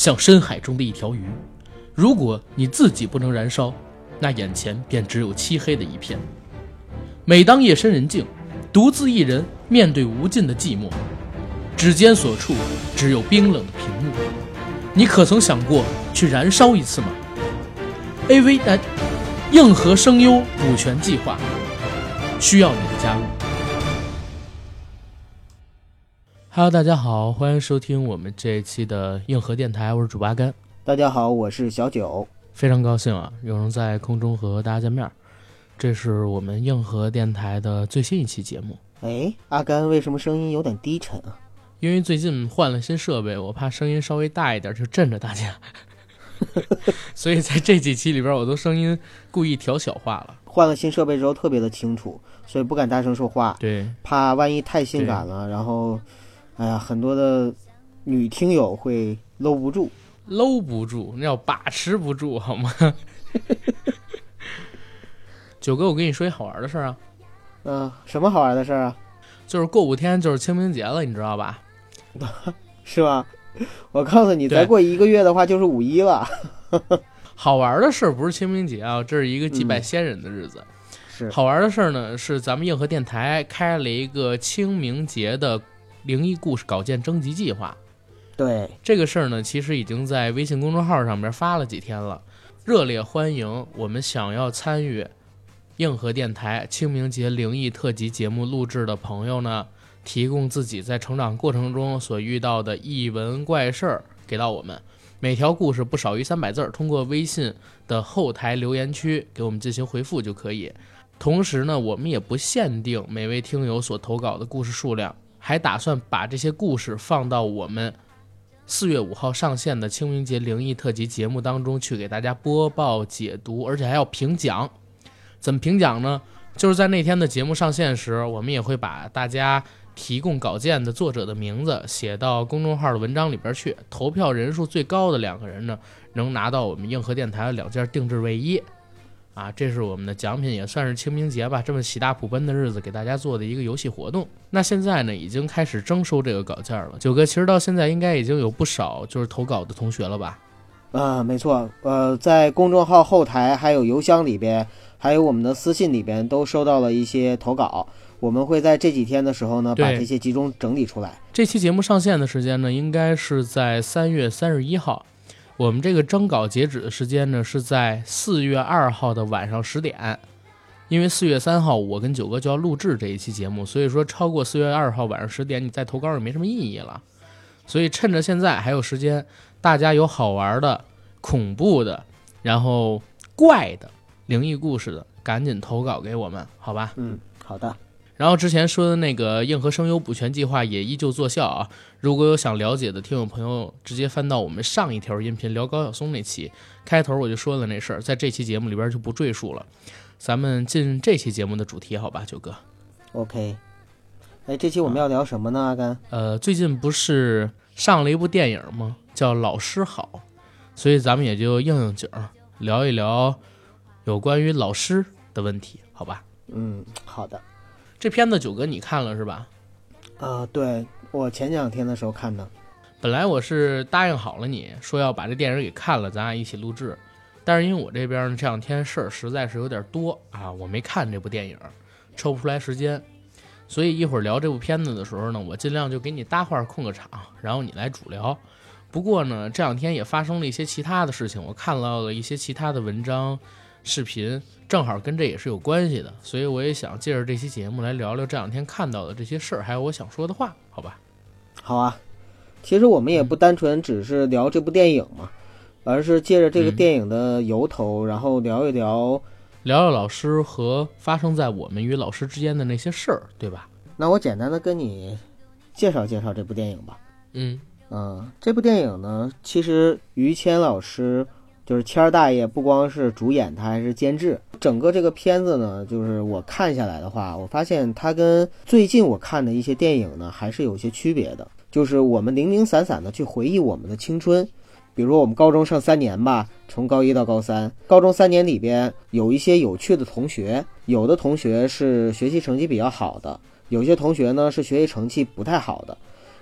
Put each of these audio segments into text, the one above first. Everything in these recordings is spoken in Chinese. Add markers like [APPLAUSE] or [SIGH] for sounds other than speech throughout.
像深海中的一条鱼。如果你自己不能燃烧，那眼前便只有漆黑的一片。每当夜深人静，独自一人面对无尽的寂寞，指尖所触只有冰冷的屏幕。你可曾想过去燃烧一次吗？AV 男硬核声优补全计划需要你的加入。Hello，大家好，欢迎收听我们这一期的硬核电台，我是主八甘。大家好，我是小九，非常高兴啊，有人在空中和大家见面。这是我们硬核电台的最新一期节目。哎，阿甘为什么声音有点低沉啊？因为最近换了新设备，我怕声音稍微大一点就震着大家，所以在这几期里边，我都声音故意调小化了。换了新设备之后特别的清楚，所以不敢大声说话，对，怕万一太性感了，然后，哎呀，很多的女听友会搂不住，搂不住，那叫把持不住，好吗？[LAUGHS] 九哥，我跟你说一好玩的事儿啊。嗯，什么好玩的事儿啊？就是过五天就是清明节了，你知道吧？[LAUGHS] 是吧？我告诉你，再过一个月的话就是五一了。好玩的事儿不是清明节啊，这是一个祭拜先人的日子。是好玩的事儿呢，是咱们硬核电台开了一个清明节的灵异故事稿件征集计划。对这个事儿呢，其实已经在微信公众号上面发了几天了，热烈欢迎我们想要参与硬核电台清明节灵异特辑节目录制的朋友呢。提供自己在成长过程中所遇到的异闻怪事儿给到我们，每条故事不少于三百字儿，通过微信的后台留言区给我们进行回复就可以。同时呢，我们也不限定每位听友所投稿的故事数量，还打算把这些故事放到我们四月五号上线的清明节灵异特辑节目当中去给大家播报解读，而且还要评奖。怎么评奖呢？就是在那天的节目上线时，我们也会把大家。提供稿件的作者的名字写到公众号的文章里边去，投票人数最高的两个人呢，能拿到我们硬核电台的两件定制卫衣，啊，这是我们的奖品，也算是清明节吧，这么喜大普奔的日子给大家做的一个游戏活动。那现在呢，已经开始征收这个稿件了。九哥，其实到现在应该已经有不少就是投稿的同学了吧？啊，没错，呃，在公众号后台还有邮箱里边，还有我们的私信里边都收到了一些投稿。我们会在这几天的时候呢，把这些集中整理出来。这期节目上线的时间呢，应该是在三月三十一号。我们这个征稿截止的时间呢，是在四月二号的晚上十点。因为四月三号我跟九哥就要录制这一期节目，所以说超过四月二号晚上十点，你再投稿也没什么意义了。所以趁着现在还有时间，大家有好玩的、恐怖的、然后怪的、灵异故事的，赶紧投稿给我们，好吧？嗯，好的。然后之前说的那个硬核声优补全计划也依旧作效啊！如果有想了解的听友朋友，直接翻到我们上一条音频聊高晓松那期开头我就说了那事儿，在这期节目里边就不赘述了。咱们进这期节目的主题，好吧，九哥。OK。哎，这期我们要聊什么呢，阿甘？呃，最近不是上了一部电影吗？叫《老师好》，所以咱们也就应应景儿，聊一聊有关于老师的问题，好吧？嗯，好的。这片子九哥你看了是吧？啊，对我前两天的时候看的。本来我是答应好了你说要把这电影给看了，咱俩一起录制。但是因为我这边这两天事儿实在是有点多啊，我没看这部电影，抽不出来时间。所以一会儿聊这部片子的时候呢，我尽量就给你搭话控个场，然后你来主聊。不过呢，这两天也发生了一些其他的事情，我看到了一些其他的文章、视频。正好跟这也是有关系的，所以我也想借着这期节目来聊聊这两天看到的这些事儿，还有我想说的话，好吧？好啊，其实我们也不单纯只是聊这部电影嘛，而是借着这个电影的由头，然后聊一聊，聊聊老师和发生在我们与老师之间的那些事儿，对吧？那我简单的跟你介绍介绍这部电影吧。嗯嗯，这部电影呢，其实于谦老师。就是谦儿大爷不光是主演，他还是监制。整个这个片子呢，就是我看下来的话，我发现它跟最近我看的一些电影呢，还是有些区别的。就是我们零零散散的去回忆我们的青春，比如我们高中上三年吧，从高一到高三，高中三年里边有一些有趣的同学，有的同学是学习成绩比较好的，有些同学呢是学习成绩不太好的。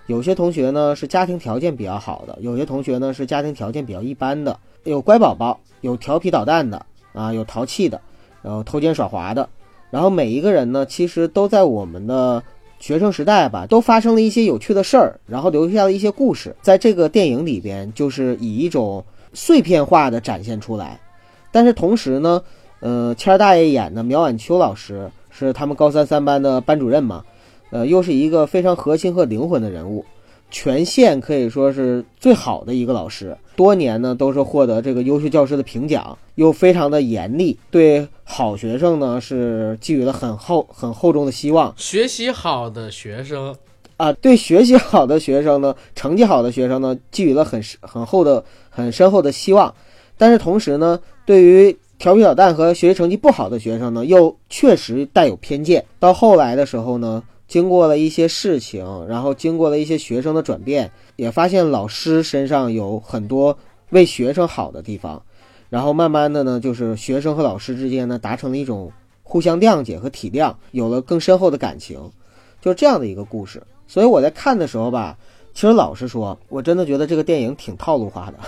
有些同学呢是家庭条件比较好的，有些同学呢是家庭条件比较一般的，有乖宝宝，有调皮捣蛋的啊，有淘气的，然后偷奸耍滑的，然后每一个人呢，其实都在我们的学生时代吧，都发生了一些有趣的事儿，然后留下了一些故事，在这个电影里边，就是以一种碎片化的展现出来。但是同时呢，呃，谦儿大爷演的苗婉秋老师是他们高三三班的班主任嘛。呃，又是一个非常核心和灵魂的人物，全县可以说是最好的一个老师，多年呢都是获得这个优秀教师的评奖，又非常的严厉，对好学生呢是寄予了很厚很厚重的希望。学习好的学生啊，对学习好的学生呢，成绩好的学生呢，寄予了很很厚的很深厚的希望，但是同时呢，对于调皮捣蛋和学习成绩不好的学生呢，又确实带有偏见。到后来的时候呢。经过了一些事情，然后经过了一些学生的转变，也发现老师身上有很多为学生好的地方，然后慢慢的呢，就是学生和老师之间呢达成了一种互相谅解和体谅，有了更深厚的感情，就是这样的一个故事。所以我在看的时候吧，其实老实说，我真的觉得这个电影挺套路化的，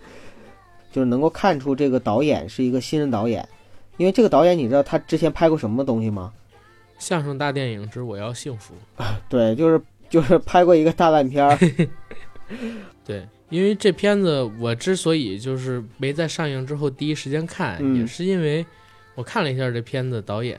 [LAUGHS] 就是能够看出这个导演是一个新人导演，因为这个导演你知道他之前拍过什么东西吗？相声大电影之我要幸福，对，就是就是拍过一个大烂片儿，[LAUGHS] 对，因为这片子我之所以就是没在上映之后第一时间看，也是因为我看了一下这片子导演，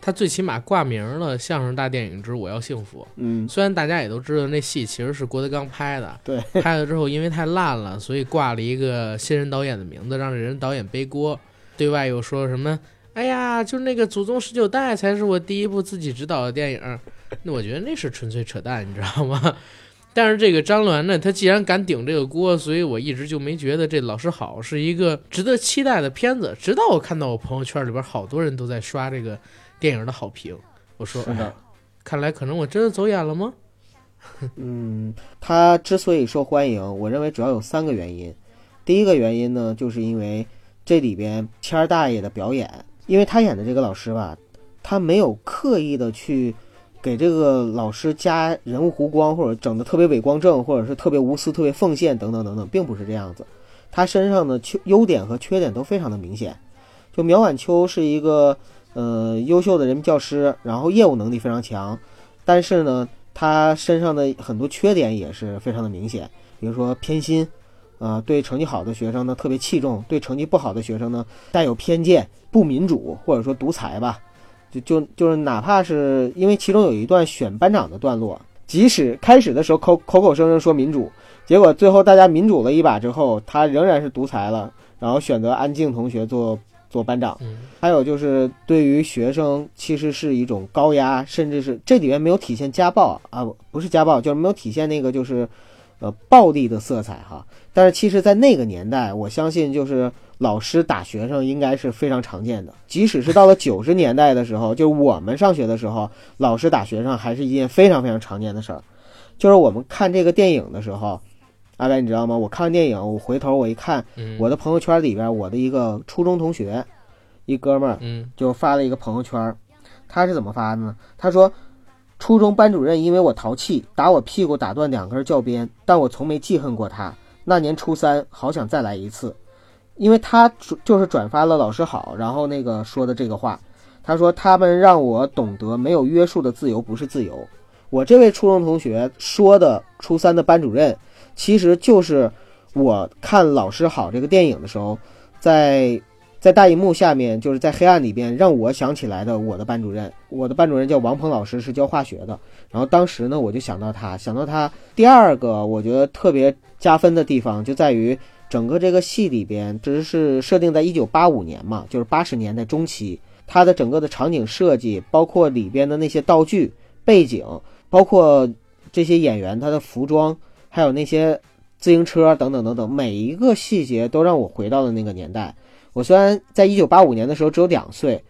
他最起码挂名了相声大电影之我要幸福，嗯，虽然大家也都知道那戏其实是郭德纲拍的，对，拍了之后因为太烂了，所以挂了一个新人导演的名字，让这人导演背锅，对外又说什么。哎呀，就那个祖宗十九代才是我第一部自己执导的电影，那我觉得那是纯粹扯淡，你知道吗？[LAUGHS] 但是这个张鸾呢，他既然敢顶这个锅，所以我一直就没觉得这老师好是一个值得期待的片子。直到我看到我朋友圈里边好多人都在刷这个电影的好评，我说，看来可能我真的走眼了吗？[LAUGHS] 嗯，他之所以受欢迎，我认为主要有三个原因。第一个原因呢，就是因为这里边谦儿大爷的表演。因为他演的这个老师吧，他没有刻意的去给这个老师加人物弧光，或者整的特别伟光正，或者是特别无私、特别奉献等等等等，并不是这样子。他身上的缺优点和缺点都非常的明显。就苗晚秋是一个呃优秀的人民教师，然后业务能力非常强，但是呢，他身上的很多缺点也是非常的明显，比如说偏心。呃，对成绩好的学生呢特别器重，对成绩不好的学生呢带有偏见，不民主或者说独裁吧。就就就是哪怕是因为其中有一段选班长的段落，即使开始的时候口口口声声说民主，结果最后大家民主了一把之后，他仍然是独裁了，然后选择安静同学做做班长。还有就是对于学生其实是一种高压，甚至是这里面没有体现家暴啊，不是家暴，就是没有体现那个就是呃暴力的色彩哈。但是其实，在那个年代，我相信就是老师打学生应该是非常常见的。即使是到了九十年代的时候，就我们上学的时候，老师打学生还是一件非常非常常见的事儿。就是我们看这个电影的时候，阿白你知道吗？我看完电影，我回头我一看，我的朋友圈里边，我的一个初中同学，一哥们儿，就发了一个朋友圈，他是怎么发的呢？他说，初中班主任因为我淘气，打我屁股打断两根教鞭，但我从没记恨过他。那年初三，好想再来一次，因为他就是转发了老师好，然后那个说的这个话，他说他们让我懂得没有约束的自由不是自由。我这位初中同学说的初三的班主任，其实就是我看老师好这个电影的时候，在。在大荧幕下面，就是在黑暗里边，让我想起来的我的班主任。我的班主任叫王鹏老师，是教化学的。然后当时呢，我就想到他，想到他。第二个，我觉得特别加分的地方就在于整个这个戏里边，这是设定在一九八五年嘛，就是八十年代中期。它的整个的场景设计，包括里边的那些道具、背景，包括这些演员他的服装，还有那些自行车等等等等，每一个细节都让我回到了那个年代。我虽然在一九八五年的时候只有两岁，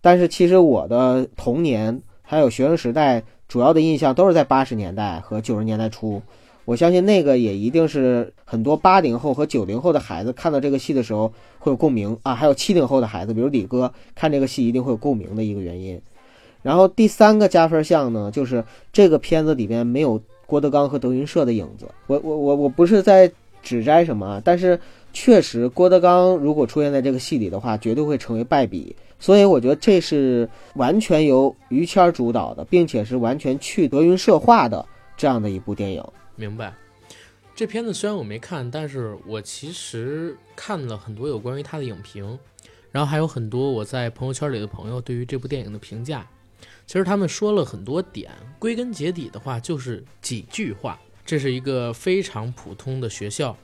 但是其实我的童年还有学生时代主要的印象都是在八十年代和九十年代初。我相信那个也一定是很多八零后和九零后的孩子看到这个戏的时候会有共鸣啊，还有七零后的孩子，比如李哥看这个戏一定会有共鸣的一个原因。然后第三个加分项呢，就是这个片子里边没有郭德纲和德云社的影子。我我我我不是在指摘什么，但是确实郭德纲如果出现在这个戏里的话，绝对会成为败笔。所以我觉得这是完全由于谦主导的，并且是完全去德云社化的这样的一部电影。明白。这片子虽然我没看，但是我其实看了很多有关于他的影评，然后还有很多我在朋友圈里的朋友对于这部电影的评价。其实他们说了很多点，归根结底的话就是几句话。这是一个非常普通的学校，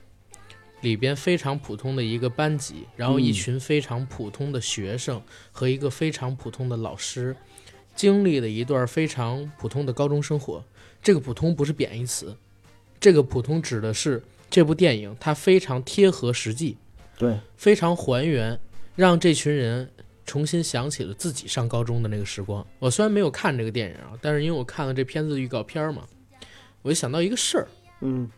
里边非常普通的一个班级，然后一群非常普通的学生和一个非常普通的老师，经历了一段非常普通的高中生活。这个普通不是贬义词。这个普通指的是这部电影，它非常贴合实际，对，非常还原，让这群人重新想起了自己上高中的那个时光。我虽然没有看这个电影啊，但是因为我看了这片子的预告片嘛，我就想到一个事儿，嗯，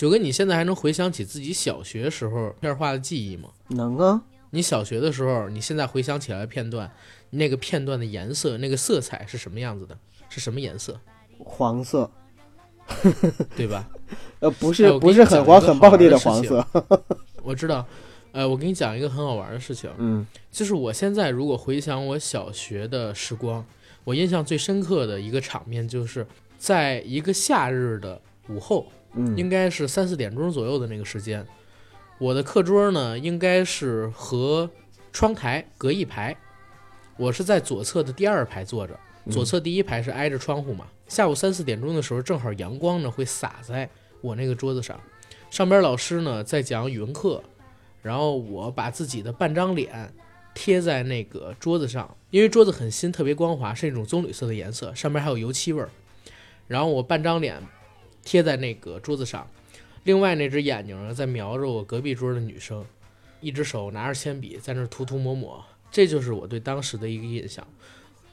九哥，你现在还能回想起自己小学时候片画的记忆吗？能啊。你小学的时候，你现在回想起来片段，那个片段的颜色，那个色彩是什么样子的？是什么颜色？黄色。对吧？[LAUGHS] 呃，不是，不是很黄很暴力的黄色。[LAUGHS] 我知道，呃，我给你讲一个很好玩的事情。嗯，就是我现在如果回想我小学的时光，我印象最深刻的一个场面，就是在一个夏日的午后，嗯，应该是三四点钟左右的那个时间，我的课桌呢，应该是和窗台隔一排，我是在左侧的第二排坐着，左侧第一排是挨着窗户嘛。下午三四点钟的时候，正好阳光呢会洒在我那个桌子上，上边老师呢在讲语文课，然后我把自己的半张脸贴在那个桌子上，因为桌子很新，特别光滑，是一种棕榈色的颜色，上边还有油漆味儿。然后我半张脸贴在那个桌子上，另外那只眼睛呢在瞄着我隔壁桌的女生，一只手拿着铅笔在那涂涂抹抹，这就是我对当时的一个印象。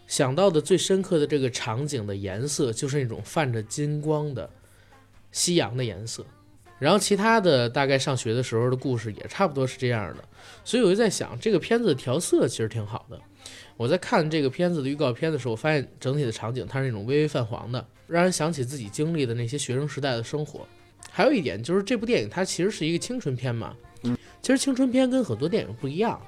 想到的最深刻的这个场景的颜色，就是那种泛着金光的夕阳的颜色。然后其他的大概上学的时候的故事也差不多是这样的。所以我就在想，这个片子调色其实挺好的。我在看这个片子的预告片的时候，发现整体的场景它是那种微微泛黄的，让人想起自己经历的那些学生时代的生活。还有一点就是这部电影它其实是一个青春片嘛。嗯。其实青春片跟很多电影不一样。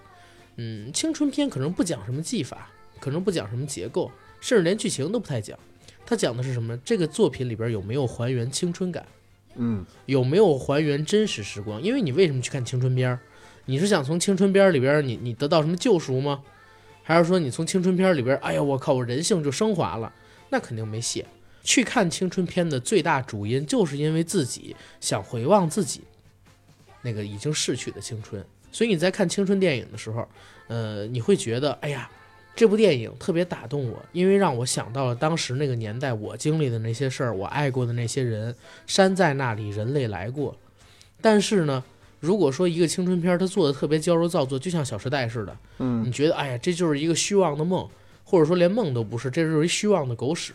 嗯，青春片可能不讲什么技法。可能不讲什么结构，甚至连剧情都不太讲。它讲的是什么？这个作品里边有没有还原青春感？嗯，有没有还原真实时光？因为你为什么去看青春片？你是想从青春片里边你你得到什么救赎吗？还是说你从青春片里边，哎呀，我靠，我人性就升华了？那肯定没戏。去看青春片的最大主因，就是因为自己想回望自己那个已经逝去的青春。所以你在看青春电影的时候，呃，你会觉得，哎呀。这部电影特别打动我，因为让我想到了当时那个年代我经历的那些事儿，我爱过的那些人。山在那里，人类来过。但是呢，如果说一个青春片它做的特别矫揉造作，就像《小时代》似的，嗯，你觉得哎呀，这就是一个虚妄的梦，或者说连梦都不是，这就是一虚妄的狗屎，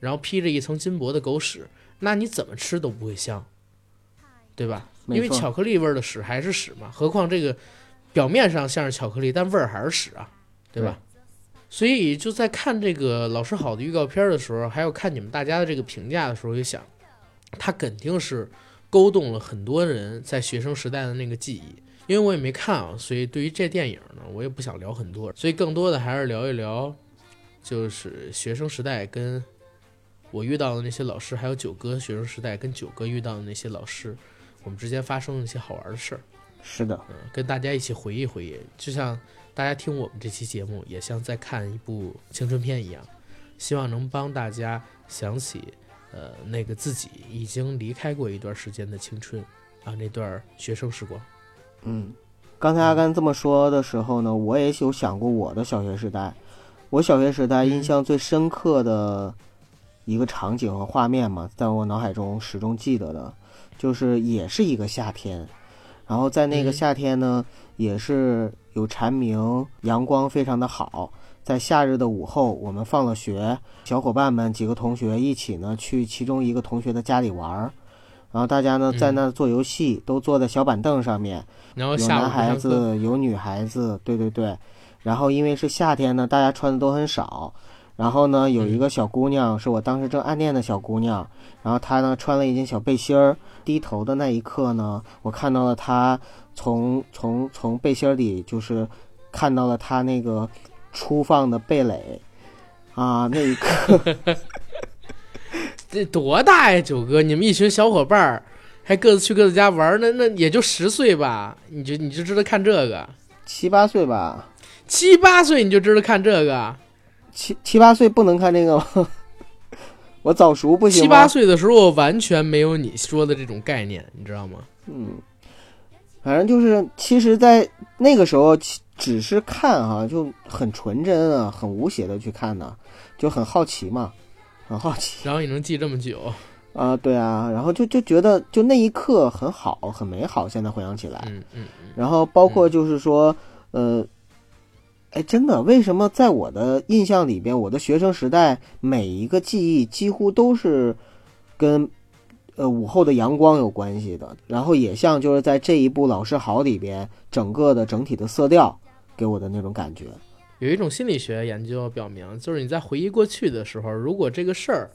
然后披着一层金箔的狗屎，那你怎么吃都不会香，对吧？因为巧克力味的屎还是屎嘛，何况这个表面上像是巧克力，但味儿还是屎啊，对吧？所以就在看这个老师好的预告片的时候，还有看你们大家的这个评价的时候，就想，他肯定是勾动了很多人在学生时代的那个记忆。因为我也没看啊，所以对于这电影呢，我也不想聊很多。所以更多的还是聊一聊，就是学生时代跟我遇到的那些老师，还有九哥学生时代跟九哥遇到的那些老师，我们之间发生的一些好玩的事儿。是的，嗯，跟大家一起回忆回忆，就像。大家听我们这期节目，也像在看一部青春片一样，希望能帮大家想起，呃，那个自己已经离开过一段时间的青春啊，那段学生时光。嗯，刚才阿甘这么说的时候呢，我也有想过我的小学时代。我小学时代印象最深刻的一个场景和画面嘛，在我脑海中始终记得的，就是也是一个夏天，然后在那个夏天呢，也是。有蝉鸣，阳光非常的好。在夏日的午后，我们放了学，小伙伴们几个同学一起呢去其中一个同学的家里玩儿，然后大家呢在那做游戏，都坐在小板凳上面，有男孩子有女孩子，对对对。然后因为是夏天呢，大家穿的都很少，然后呢，有一个小姑娘是我当时正暗恋的小姑娘，然后她呢穿了一件小背心儿，低头的那一刻呢，我看到了她从从从背心儿里就是看到了她那个初放的蓓蕾，啊，那一刻，[LAUGHS] 这多大呀，九哥？你们一群小伙伴儿还各自去各自家玩儿，那那也就十岁吧？你就你就知道看这个，七八岁吧，七八岁你就知道看这个，七七八岁不能看这个吗？[LAUGHS] 我早熟不行？七八岁的时候我完全没有你说的这种概念，你知道吗？嗯，反正就是，其实，在那个时候，只是看哈、就很纯真啊，很无邪的去看呢，就很好奇嘛，很好奇然后你能记这么久，啊，对啊，然后就就觉得就那一刻很好，很美好。现在回想起来，嗯嗯嗯，然后包括就是说，呃，哎，真的，为什么在我的印象里边，我的学生时代每一个记忆几乎都是跟呃午后的阳光有关系的？然后也像就是在这一部《老师好》里边，整个的整体的色调给我的那种感觉。有一种心理学研究表明，就是你在回忆过去的时候，如果这个事儿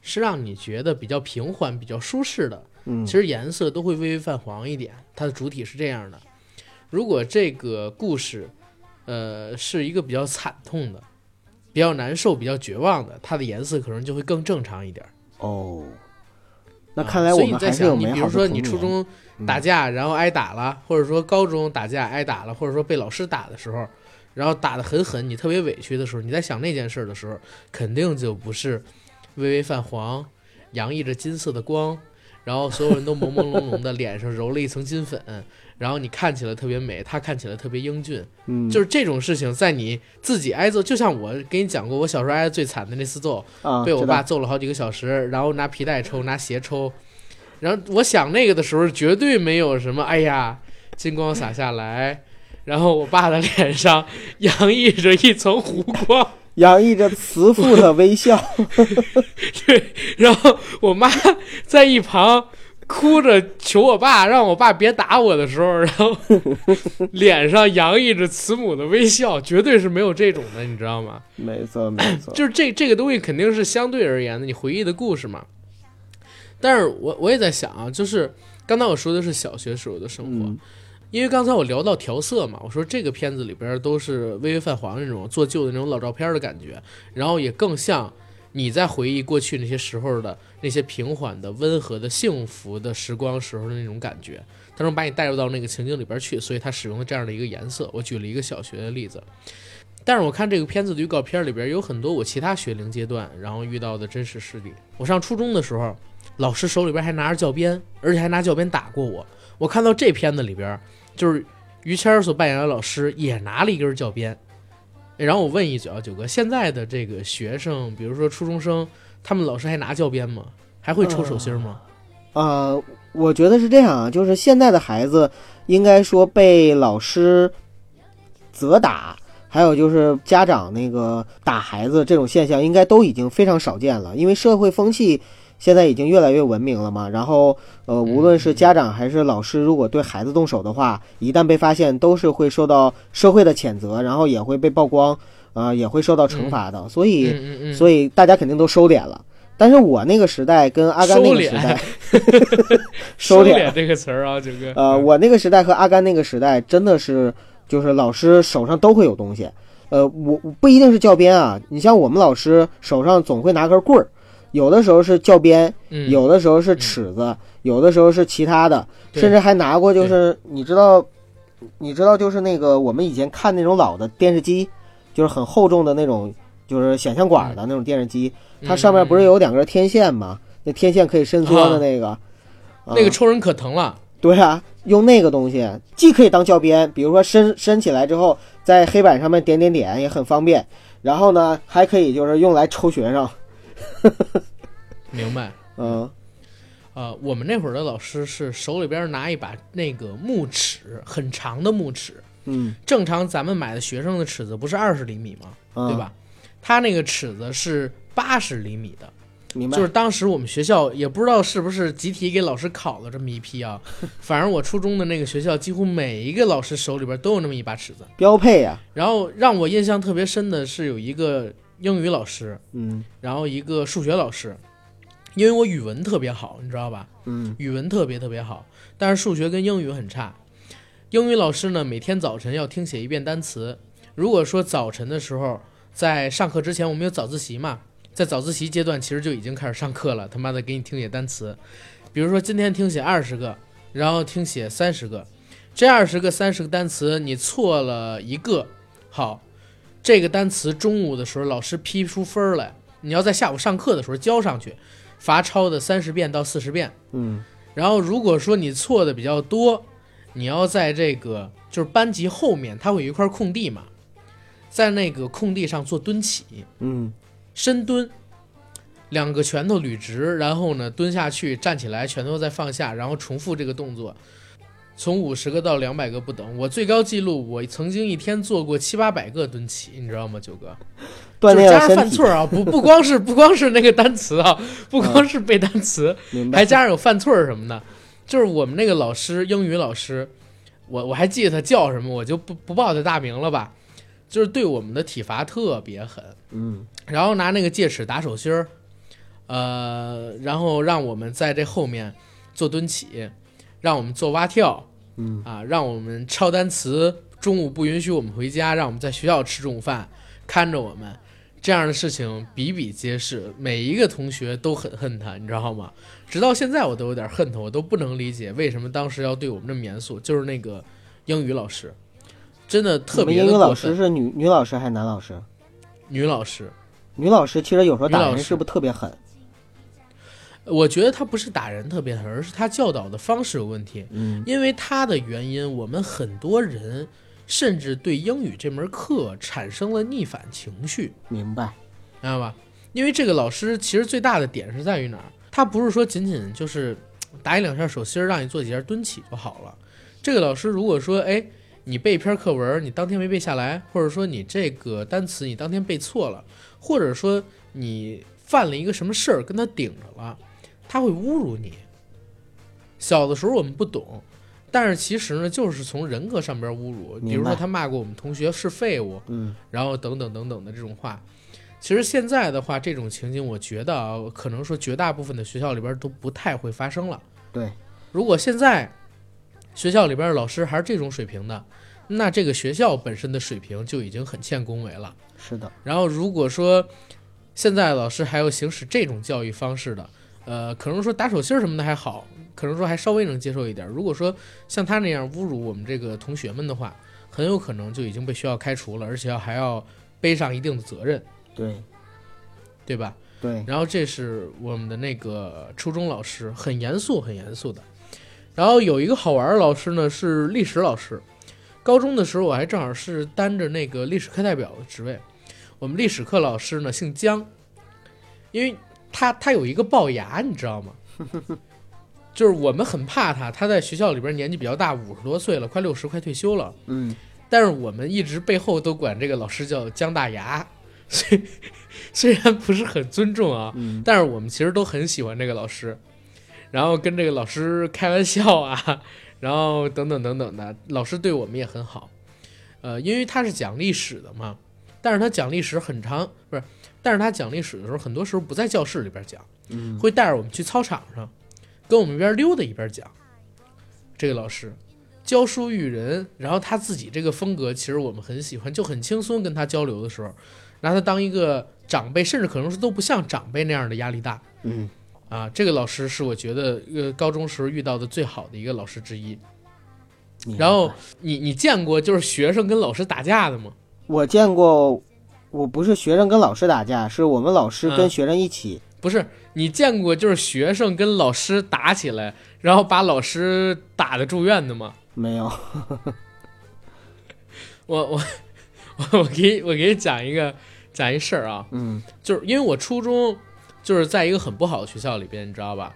是让你觉得比较平缓、比较舒适的，嗯其实颜色都会微微泛黄一点。它的主体是这样的。如果这个故事，呃，是一个比较惨痛的、比较难受、比较绝望的，它的颜色可能就会更正常一点。哦，那啊看来我们还是有想，你比如说你初中打架，然后挨打了，或者说高中打架挨打了，或者说被老师打的时候，然后打得很狠，你特别委屈的时候，你在想那件事的时候，肯定就不是微微泛黄，洋溢着金色的光，然后所有人都朦朦胧胧的，脸上揉了一层金粉，然后你看起来特别美，他看起来特别英俊，嗯，就是这种事情，在你自己挨揍，就像我给你讲过，我小时候挨的最惨的那次揍，啊，被我爸揍了好几个小时，然后拿皮带抽，拿鞋抽，然后我想那个的时候，绝对没有什么，哎呀，金光洒下来，然后我爸的脸上 [LAUGHS] 洋溢着一层湖光，[LAUGHS] 洋溢着慈父的微笑。[LAUGHS] 对，然后我妈在一旁哭着求我爸，让我爸别打我的时候，然后 [LAUGHS] 脸上洋溢着慈母的微笑，绝对是没有这种的，你知道吗？没错，没错。[COUGHS] 就是这这个东西肯定是相对而言的，你回忆的故事嘛。但是我我也在想啊，就是刚才我说的是小学时候的生活，嗯因为刚才我聊到调色嘛，我说这个片子里边都是微微泛黄那种做旧的那种老照片的感觉，然后也更像你在回忆过去那些时候的那些平缓的、温和的、幸福的时光时候的那种感觉，它能把你带入到那个情境里边去，所以它使用了这样的一个颜色。我举了一个小学的例子。但是我看这个片子的预告片里边有很多我其他学龄阶段然后遇到的真实事例。我上初中的时候，老师手里边还拿着教鞭，而且还拿教鞭打过我。我看到这片子里边，就是于谦所扮演的老师也拿了一根教鞭。然后我问一嘴啊，九哥，现在的这个学生，比如说初中生，他们老师还拿教鞭吗？还会抽手心吗？呃，我觉得是这样啊，就是现在的孩子应该说被老师责打，还有就是家长那个打孩子这种现象，应该都已经非常少见了，因为社会风气现在已经越来越文明了嘛。然后呃，无论是家长还是老师，如果对孩子动手的话，一旦被发现，都是会受到社会的谴责，然后也会被曝光，呃，也会受到惩罚的。所以，所以大家肯定都收敛了。但是我那个时代跟阿甘那个时代，[LAUGHS] 收敛这个词儿啊，九哥。呃，我那个时代和阿甘那个时代真的是，就是老师手上都会有东西。呃，我我不一定是教鞭啊，你像我们老师手上总会拿根棍儿，有的时候是教鞭，嗯有的时候是尺子，有的时候是其他的，对甚至还拿过就是你知道，你知道就是那个我们以前看那种老的电视机，就是很厚重的那种，就是显像管的那种电视机，它上面不是有两根天线吗？那天线可以伸缩的那个，啊那个抽人可疼了。对啊，用那个东西既可以当教鞭，比如说伸伸起来之后，在黑板上面点点点也很方便。然后呢，还可以就是用来抽学生。[LAUGHS] 明白。嗯呃，我们那会儿的老师是手里边拿一把那个木尺，很长的木尺。嗯，正常咱们买的学生的尺子不是二十厘米吗？嗯对？吧？他那个尺子是八十厘米的，明白。就是当时我们学校也不知道是不是集体给老师考了这么一批啊，[LAUGHS] 反正我初中的那个学校几乎每一个老师手里边都有那么一把尺子。标配呀、然后让我印象特别深的是有一个英语老师，嗯然后一个数学老师。因为我语文特别好，你知道吧？嗯语文特别特别好，但是数学跟英语很差。英语老师呢，每天早晨要听写一遍单词。如果说早晨的时候，在上课之前我们有早自习嘛，在早自习阶段其实就已经开始上课了，他妈的给你听写单词。比如说今天听写二十个，然后听写三十个，这二十个、三十个单词你错了一个，好，这个单词中午的时候老师批出分来，你要在下午上课的时候交上去，罚抄的三十遍到四十遍。嗯。然后如果说你错的比较多，你要在这个就是班级后面，它会有一块空地嘛，在那个空地上做蹲起，嗯。深蹲，两个拳头捋直，然后呢蹲下去，站起来，拳头再放下，然后重复这个动作，从五十个到两百个不等。我最高记录，我曾经一天做过七八百个蹲起，你知道吗，九哥？锻炼就是加上犯错啊，不不光是不光是那个单词啊，不光是背单词？还加上有犯错什么的。就是我们那个老师，英语老师，我我还记得他叫什么，我就不不报他大名了吧。就是对我们的体罚特别狠，嗯然后拿那个戒尺打手心儿，呃，然后让我们在这后面做蹲起，让我们做蛙跳嗯啊，让我们抄单词，中午不允许我们回家，让我们在学校吃中午饭，看着我们。这样的事情比比皆是，每一个同学都很恨他，你知道吗？直到现在我都有点恨他，我都不能理解为什么当时要对我们这么严肃。就是那个英语老师，真的特别英语老。师是女女老师还是男老师？女老师，女老师其实有时候打老师人是不是特别狠？我觉得他不是打人特别狠，而是他教导的方式有问题。嗯因为他的原因，我们很多人甚至对英语这门课产生了逆反情绪，明白。明白吧？因为这个老师其实最大的点是在于哪儿？他不是说仅仅就是打你两下手心儿，让你做几下蹲起就好了。这个老师如果说，哎，你背一篇课文，你当天没背下来，或者说你这个单词你当天背错了，或者说你犯了一个什么事儿跟他顶着了，他会侮辱你。小的时候我们不懂，但是其实呢，就是从人格上边侮辱，比如说他骂过我们同学是废物，嗯然后等等等等的这种话。其实现在的话，这种情景我觉得啊，可能说绝大部分的学校里边都不太会发生了。对，如果现在学校里边的老师还是这种水平的，那这个学校本身的水平就已经很欠恭维了。是的，然后如果说现在老师还要行使这种教育方式的，呃，可能说打手心儿什么的还好，可能说还稍微能接受一点。如果说像他那样侮辱我们这个同学们的话，很有可能就已经被学校开除了，而且要还要背上一定的责任。对对吧？对，然后这是我们的那个初中老师，很严肃，很严肃的。然后有一个好玩的老师呢，是历史老师。高中的时候，我还正好是担着那个历史课代表的职位。我们历史课老师呢姓姜，因为他他有一个龅牙，你知道吗？就是我们很怕他，他在学校里边年纪比较大，五十多岁了，快六十，快退休了。嗯但是我们一直背后都管这个老师叫姜大牙，虽虽然不是很尊重啊，嗯但是我们其实都很喜欢这个老师，然后跟这个老师开玩笑啊，然后等等等等的，老师对我们也很好。呃，因为他是讲历史的嘛，但是他讲历史很长，不是，但是他讲历史的时候，很多时候不在教室里边讲，嗯会带着我们去操场上，跟我们一边溜达一边讲。这个老师教书育人，然后他自己这个风格，其实我们很喜欢，就很轻松跟他交流的时候，拿他当一个长辈，甚至可能是都不像长辈那样的压力大嗯，啊。这个老师是我觉得呃高中时候遇到的最好的一个老师之一。然后你你见过就是学生跟老师打架的吗？我见过，我不是学生跟老师打架，是我们老师跟嗯学生一起。不是，你见过就是学生跟老师打起来，然后把老师打的住院的吗？没有，[LAUGHS] 我我我我给你我给你讲一个讲一事儿啊，嗯就是因为我初中就是在一个很不好的学校里边，你知道吧？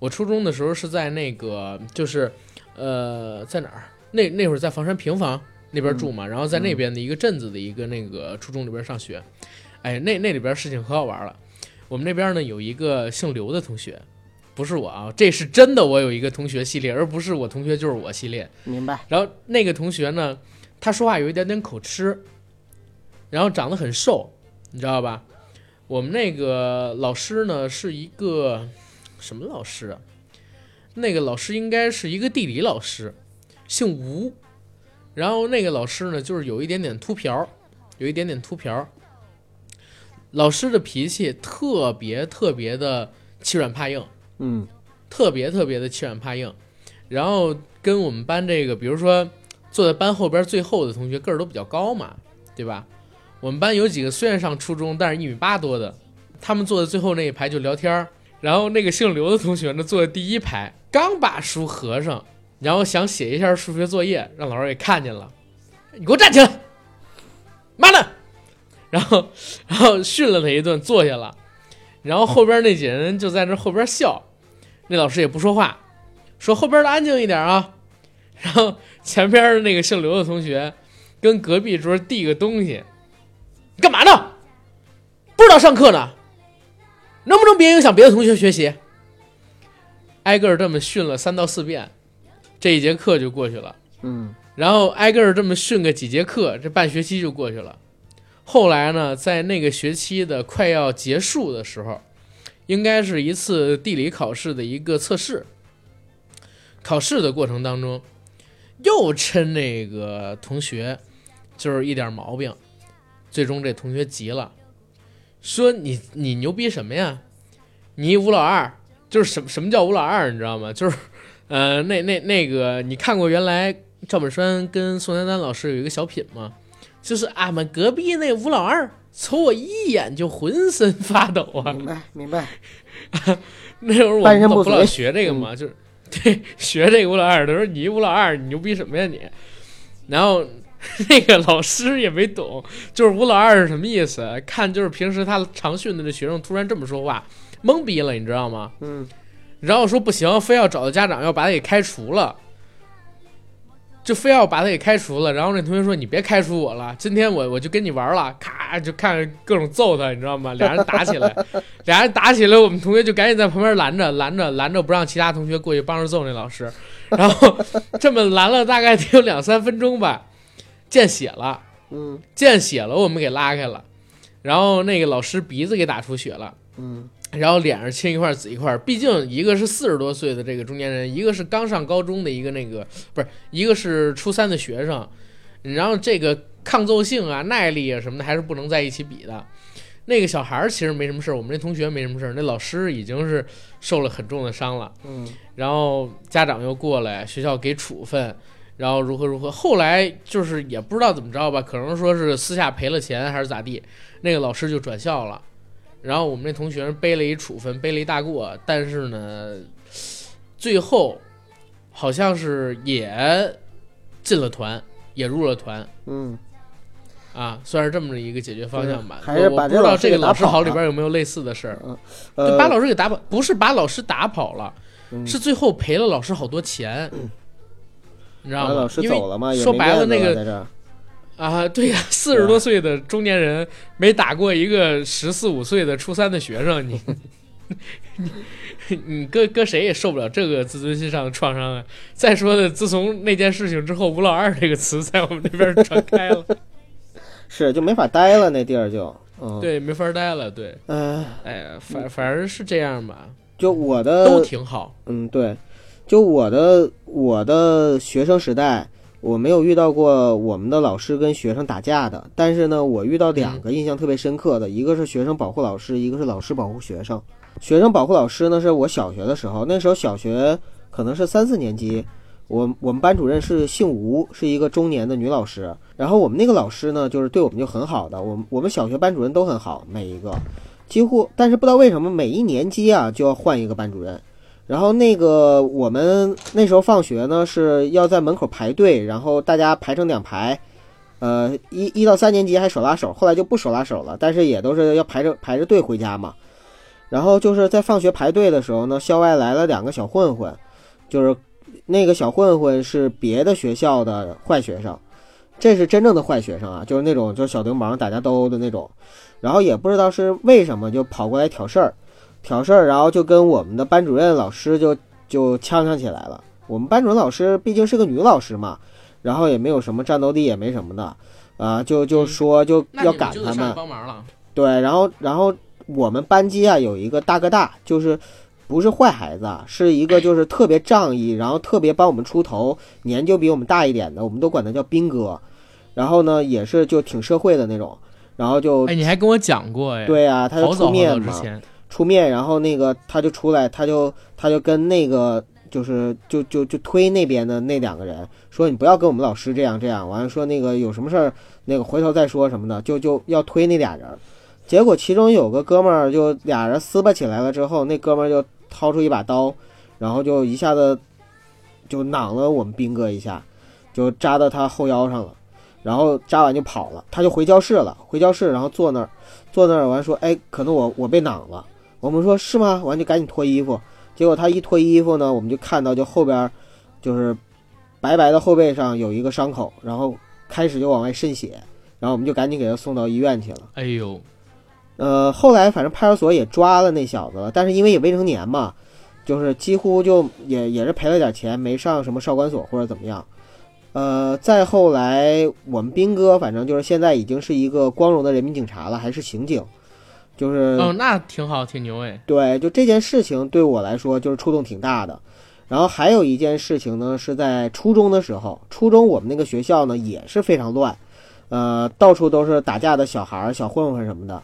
我初中的时候是在那个就是呃在哪儿？那那会儿在房山平房那边住嘛，然后在那边的一个镇子的一个那个初中里边上学。哎，那那里边事情可好玩了。我们那边呢有一个姓刘的同学，不是我啊，这是真的，我有一个同学系列，而不是我同学就是我系列。明白。然后那个同学呢，他说话有一点点口吃，然后长得很瘦，你知道吧？我们那个老师呢是一个什么老师啊？那个老师应该是一个地理老师，姓吴。然后那个老师呢，就是有一点点秃瓢，有一点点秃瓢。老师的脾气特别特别的欺软怕硬，嗯特别特别的欺软怕硬。然后跟我们班这个，比如说坐在班后边最后的同学个儿都比较高嘛，对吧？我们班有几个虽然上初中，但是一米八多的，他们坐在最后那一排就聊天儿。然后那个姓刘的同学呢，坐在第一排，刚把书合上，然后想写一下数学作业，让老师给看见了，你给我站起来，妈的！然后，[LAUGHS] 然后训了他一顿，坐下了。然后后边那几人就在那后边笑，那老师也不说话，说后边的安静一点啊。然后前边的那个姓刘的同学跟隔壁桌递个东西，你干嘛呢？不知道上课呢？能不能别影响别的同学学习？挨个这么训了三到四遍，这一节课就过去了。嗯然后挨个儿这么训个几节课，这半学期就过去了。后来呢，在那个学期的快要结束的时候，应该是一次地理考试的一个测试。考试的过程当中，又趁那个同学就是一点毛病，最终这同学急了，说你你牛逼什么呀？你吴老二就是什么什么叫吴老二，你知道吗？就是呃那那那个你看过原来赵本山跟宋丹丹老师有一个小品吗？就是俺们隔壁那吴老二瞅我一眼就浑身发抖啊！明白明白。那会儿我们不老学这个嘛，就是对 [LAUGHS] 学这个吴老二，他说你吴老二，你牛逼什么呀你？然后 [LAUGHS] 那个老师也没懂，就是吴老二是什么意思？看就是平时他常训的那学生突然这么说话，懵逼了，你知道吗？嗯然后说不行，非要找到家长要把他给开除了，就非要把他给开除了。然后那同学说：“你别开除我了，今天我我就跟你玩了。”咔就看各种揍他，你知道吗？俩人打起来，[LAUGHS] 俩人打起来，我们同学就赶紧在旁边拦着，拦着，拦着，不让其他同学过去帮着揍那老师。然后这么拦了大概得有两三分钟吧，见血了。嗯见血了，我们给拉开了，然后那个老师鼻子给打出血了，嗯然后脸上青一块紫一块，毕竟一个是四十多岁的这个中年人，一个是刚上高中的一个那个不是，一个是初三的学生，然后这个抗揍性啊、耐力啊什么的还是不能在一起比的。那个小孩儿其实没什么事儿，我们那同学没什么事儿，那老师已经是受了很重的伤了。嗯然后家长又过来，学校给处分，然后如何如何。后来就是也不知道怎么着吧，可能说是私下赔了钱还是咋地，那个老师就转校了。然后我们那同学背了一处分，背了一大过，但是呢，最后好像是也进了团，也入了团。嗯，啊，算是这么一个解决方向吧。还是把这我不知道这个老师好里边有没有类似的事儿。嗯，呃，把老师给打跑，不是把老师打跑了，嗯。是最后赔了老师好多钱，你知道吗？老师因为说没白了那个在这儿啊，对呀，四十多岁的中年人没打过一个十四五岁的初三的学生，你 [LAUGHS] 你你搁搁谁也受不了这个自尊心上的创伤啊！再说的，自从那件事情之后，“吴老二”这个词在我们这边传开了，[LAUGHS] 是就没法待了，那地儿就嗯，对，没法待了，对，呃，哎呀，反反正是这样吧，就我的都的挺好，嗯对，就我的我的学生时代。我没有遇到过我们的老师跟学生打架的，但是呢，我遇到两个印象特别深刻的，一个是学生保护老师，一个是老师保护学生。学生保护老师呢，是我小学的时候，那时候小学可能是三四年级，我我们班主任是姓吴，是一个中年的女老师。然后我们那个老师呢，就是对我们就很好的，我们我们小学班主任都很好，每一个几乎，但是不知道为什么每一年级啊就要换一个班主任。然后那个我们那时候放学呢是要在门口排队，然后大家排成两排，呃，一一到三年级还手拉手，后来就不手拉手了，但是也都是要排着排着队回家嘛。然后就是在放学排队的时候呢，校外来了两个小混混，就是那个小混混是别的学校的坏学生，这是真正的坏学生啊，就是那种就是小流氓打架斗殴的那种。然后也不知道是为什么就跑过来挑事儿，挑事儿，然后就跟我们的班主任老师就就呛呛起来了。我们班主任老师毕竟是个女老师嘛，然后也没有什么战斗力，也没什么的，啊，就就说就要赶他们。帮忙了。对，然后然后我们班级啊有一个大哥大，就是不是坏孩子啊，是一个就是特别仗义，然后特别帮我们出头，年就比我们大一点的，我们都管他叫兵哥。然后呢，也是就挺社会的那种，然后就哎，你还跟我讲过哎，对啊，他就好早好出面嘛，早之前，出面，然后那个他就出来，他就他就跟那个就是就就就推那边的那两个人说，你不要跟我们老师这样这样，完了说那个有什么事儿，那个回头再说什么的，就就要推那俩人。结果其中有个哥们儿就俩人撕巴起来了之后，那哥们儿就掏出一把刀，然后就一下子就攮了我们兵哥一下，就扎到他后腰上了。然后扎完就跑了，他就回教室了，回教室然后坐那儿，坐那儿完说，哎，可能我我被攮了。我们说是吗？完就赶紧脱衣服。结果他一脱衣服呢，我们就看到就后边就是白白的后背上有一个伤口，然后开始就往外渗血，然后我们就赶紧给他送到医院去了。哎呦，呃，后来反正派出所也抓了那小子了，但是因为也未成年嘛，就是几乎就也也是赔了点钱，没上什么少管所或者怎么样。呃，再后来我们兵哥反正就是现在已经是一个光荣的人民警察了，还是刑警，就是哦，那挺好，挺牛哎。对，就这件事情对我来说就是触动挺大的。然后还有一件事情呢，是在初中的时候，初中我们那个学校呢也是非常乱，呃，到处都是打架的小孩儿、小混混什么的。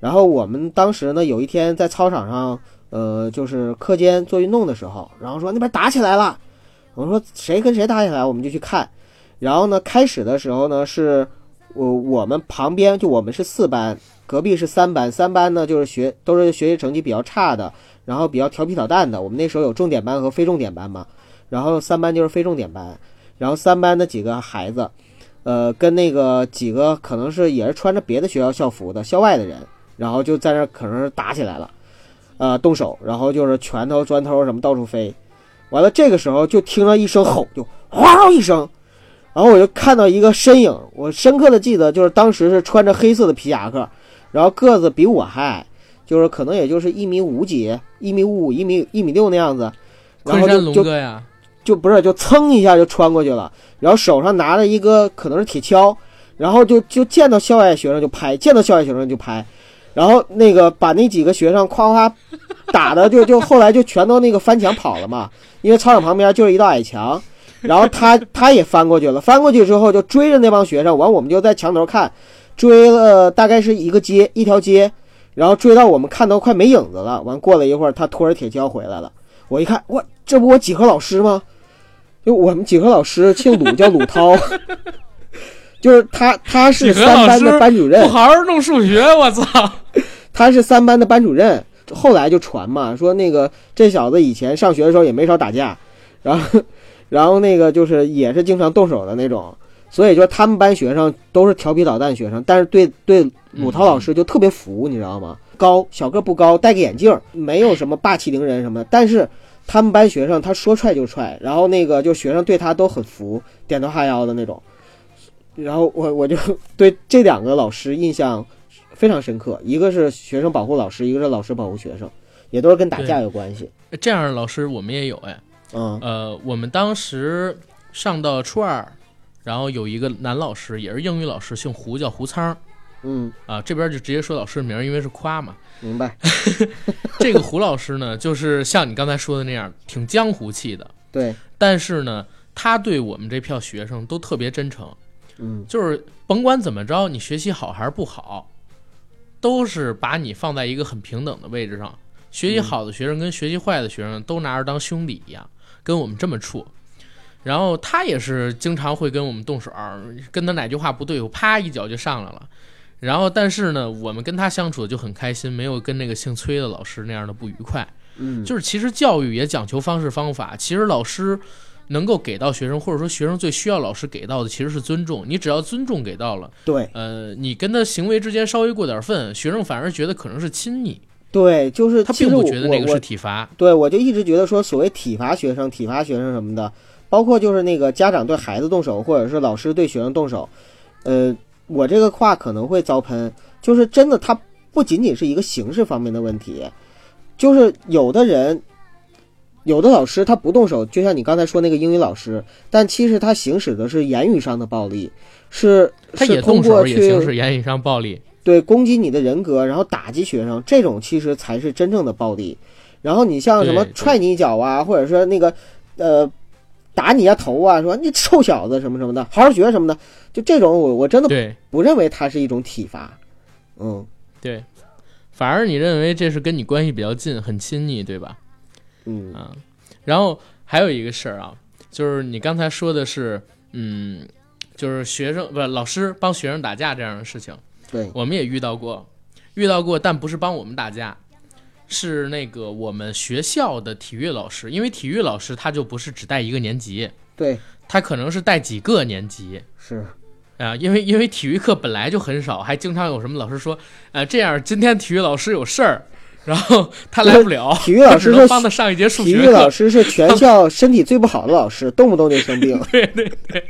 然后我们当时呢有一天在操场上，呃，就是课间做运动的时候，然后说那边打起来了，我们说谁跟谁打起来，我们就去看。然后呢，开始的时候呢是我我们旁边就我们是四班，隔壁是三班，三班呢就是学都是学习成绩比较差的，然后比较调皮捣蛋的。我们那时候有重点班和非重点班嘛，然后三班就是非重点班，然后三班的几个孩子，呃，跟那个几个可能是也是穿着别的学校校服的校外的人，然后就在那可能是打起来了，呃，动手，然后就是拳头、砖头什么到处飞，完了这个时候就听了一声吼，就哗一声。然后我就看到一个身影，我深刻的记得就是当时是穿着黑色的皮夹克，然后个子比我还矮，就是可能也就是一米五几、一米五五、一米一米六那样子，然后就就就不是就蹭一下就穿过去了，然后手上拿着一个可能是铁锹，然后就就见到校外学生就拍，见到校外学生就拍，然后那个把那几个学生夸夸打的就就后来就全都那个翻墙跑了嘛，因为操场旁边就是一道矮墙。然后他他也翻过去了，翻过去之后就追着那帮学生，完我们就在墙头看，追了大概是一个街一条街，然后追到我们看到快没影子了，完过了一会儿他拖着铁锹回来了，我一看，我这不我几何老师吗？就我们几何老师姓鲁，叫鲁涛，[LAUGHS] 就是他他是三班的班主任不，好好弄数学，我操！[LAUGHS] 他是三班的班主任。后来就传嘛，说那个这小子以前上学的时候也没少打架，然后然后那个就是也是经常动手的那种，所以就是他们班学生都是调皮捣蛋学生，但是对对鲁涛老师就特别服，你知道吗？高小个不高，戴个眼镜，没有什么霸气凌人什么的，但是他们班学生他说踹就踹，然后那个就学生对他都很服，点头哈腰的那种。然后我我就对这两个老师印象非常深刻，一个是学生保护老师，一个是老师保护学生，也都是跟打架有关系。这样的老师我们也有哎。嗯呃，我们当时上到初二，然后有一个男老师，也是英语老师，姓胡，叫胡仓嗯，啊。这边就直接说老师名儿，因为是夸嘛。明白。[LAUGHS] 这个胡老师呢，就是像你刚才说的那样，挺江湖气的，对，但是呢，他对我们这票学生都特别真诚，嗯就是甭管怎么着，你学习好还是不好，都是把你放在一个很平等的位置上。学习好的学生跟学习坏的学生都拿着当兄弟一样，跟我们这么处。然后他也是经常会跟我们动手，跟他哪句话不对，我啪一脚就上来了。然后，但是呢，我们跟他相处的就很开心，没有跟那个姓崔的老师那样的不愉快。嗯，就是其实教育也讲求方式方法，其实老师能够给到学生，或者说学生最需要老师给到的其实是尊重。你只要尊重给到了，对呃，你跟他行为之间稍微过点分，学生反而觉得可能是亲你，对，就是他并不觉得那个是体罚。对我就一直觉得说所谓体罚学生、体罚学生什么的，包括就是那个家长对孩子动手，或者是老师对学生动手，呃，我这个话可能会遭喷，就是真的，它不仅仅是一个形式方面的问题，就是有的人。有的老师他不动手，就像你刚才说那个英语老师，但其实他行使的是言语上的暴力，是他也动手，也行使言语上暴力。对攻击你的人格，然后打击学生，这种其实才是真正的暴力。然后你像什么踹你一脚啊，或者说那个呃打你呀头啊，说你臭小子什么什么的，好好学什么的，就这种我我真的不认为它是一种体罚。嗯。对，反而你认为这是跟你关系比较近，很亲密，对吧？嗯。啊，然后还有一个事儿啊，就是你刚才说的是，嗯，就是学生不是老师帮学生打架这样的事情，对，我们也遇到过，遇到过，但不是帮我们打架，是那个我们学校的体育老师，因为体育老师他就不是只带一个年级，对他可能是带几个年级。是，啊，因为因为体育课本来就很少，还经常有什么老师说，呃，这样今天体育老师有事儿，然后他来不了，体育老师 [LAUGHS] 只能帮他上一节数学课。育老师是全校身体最不好的老师，动不动就生病。对 [LAUGHS] 对对，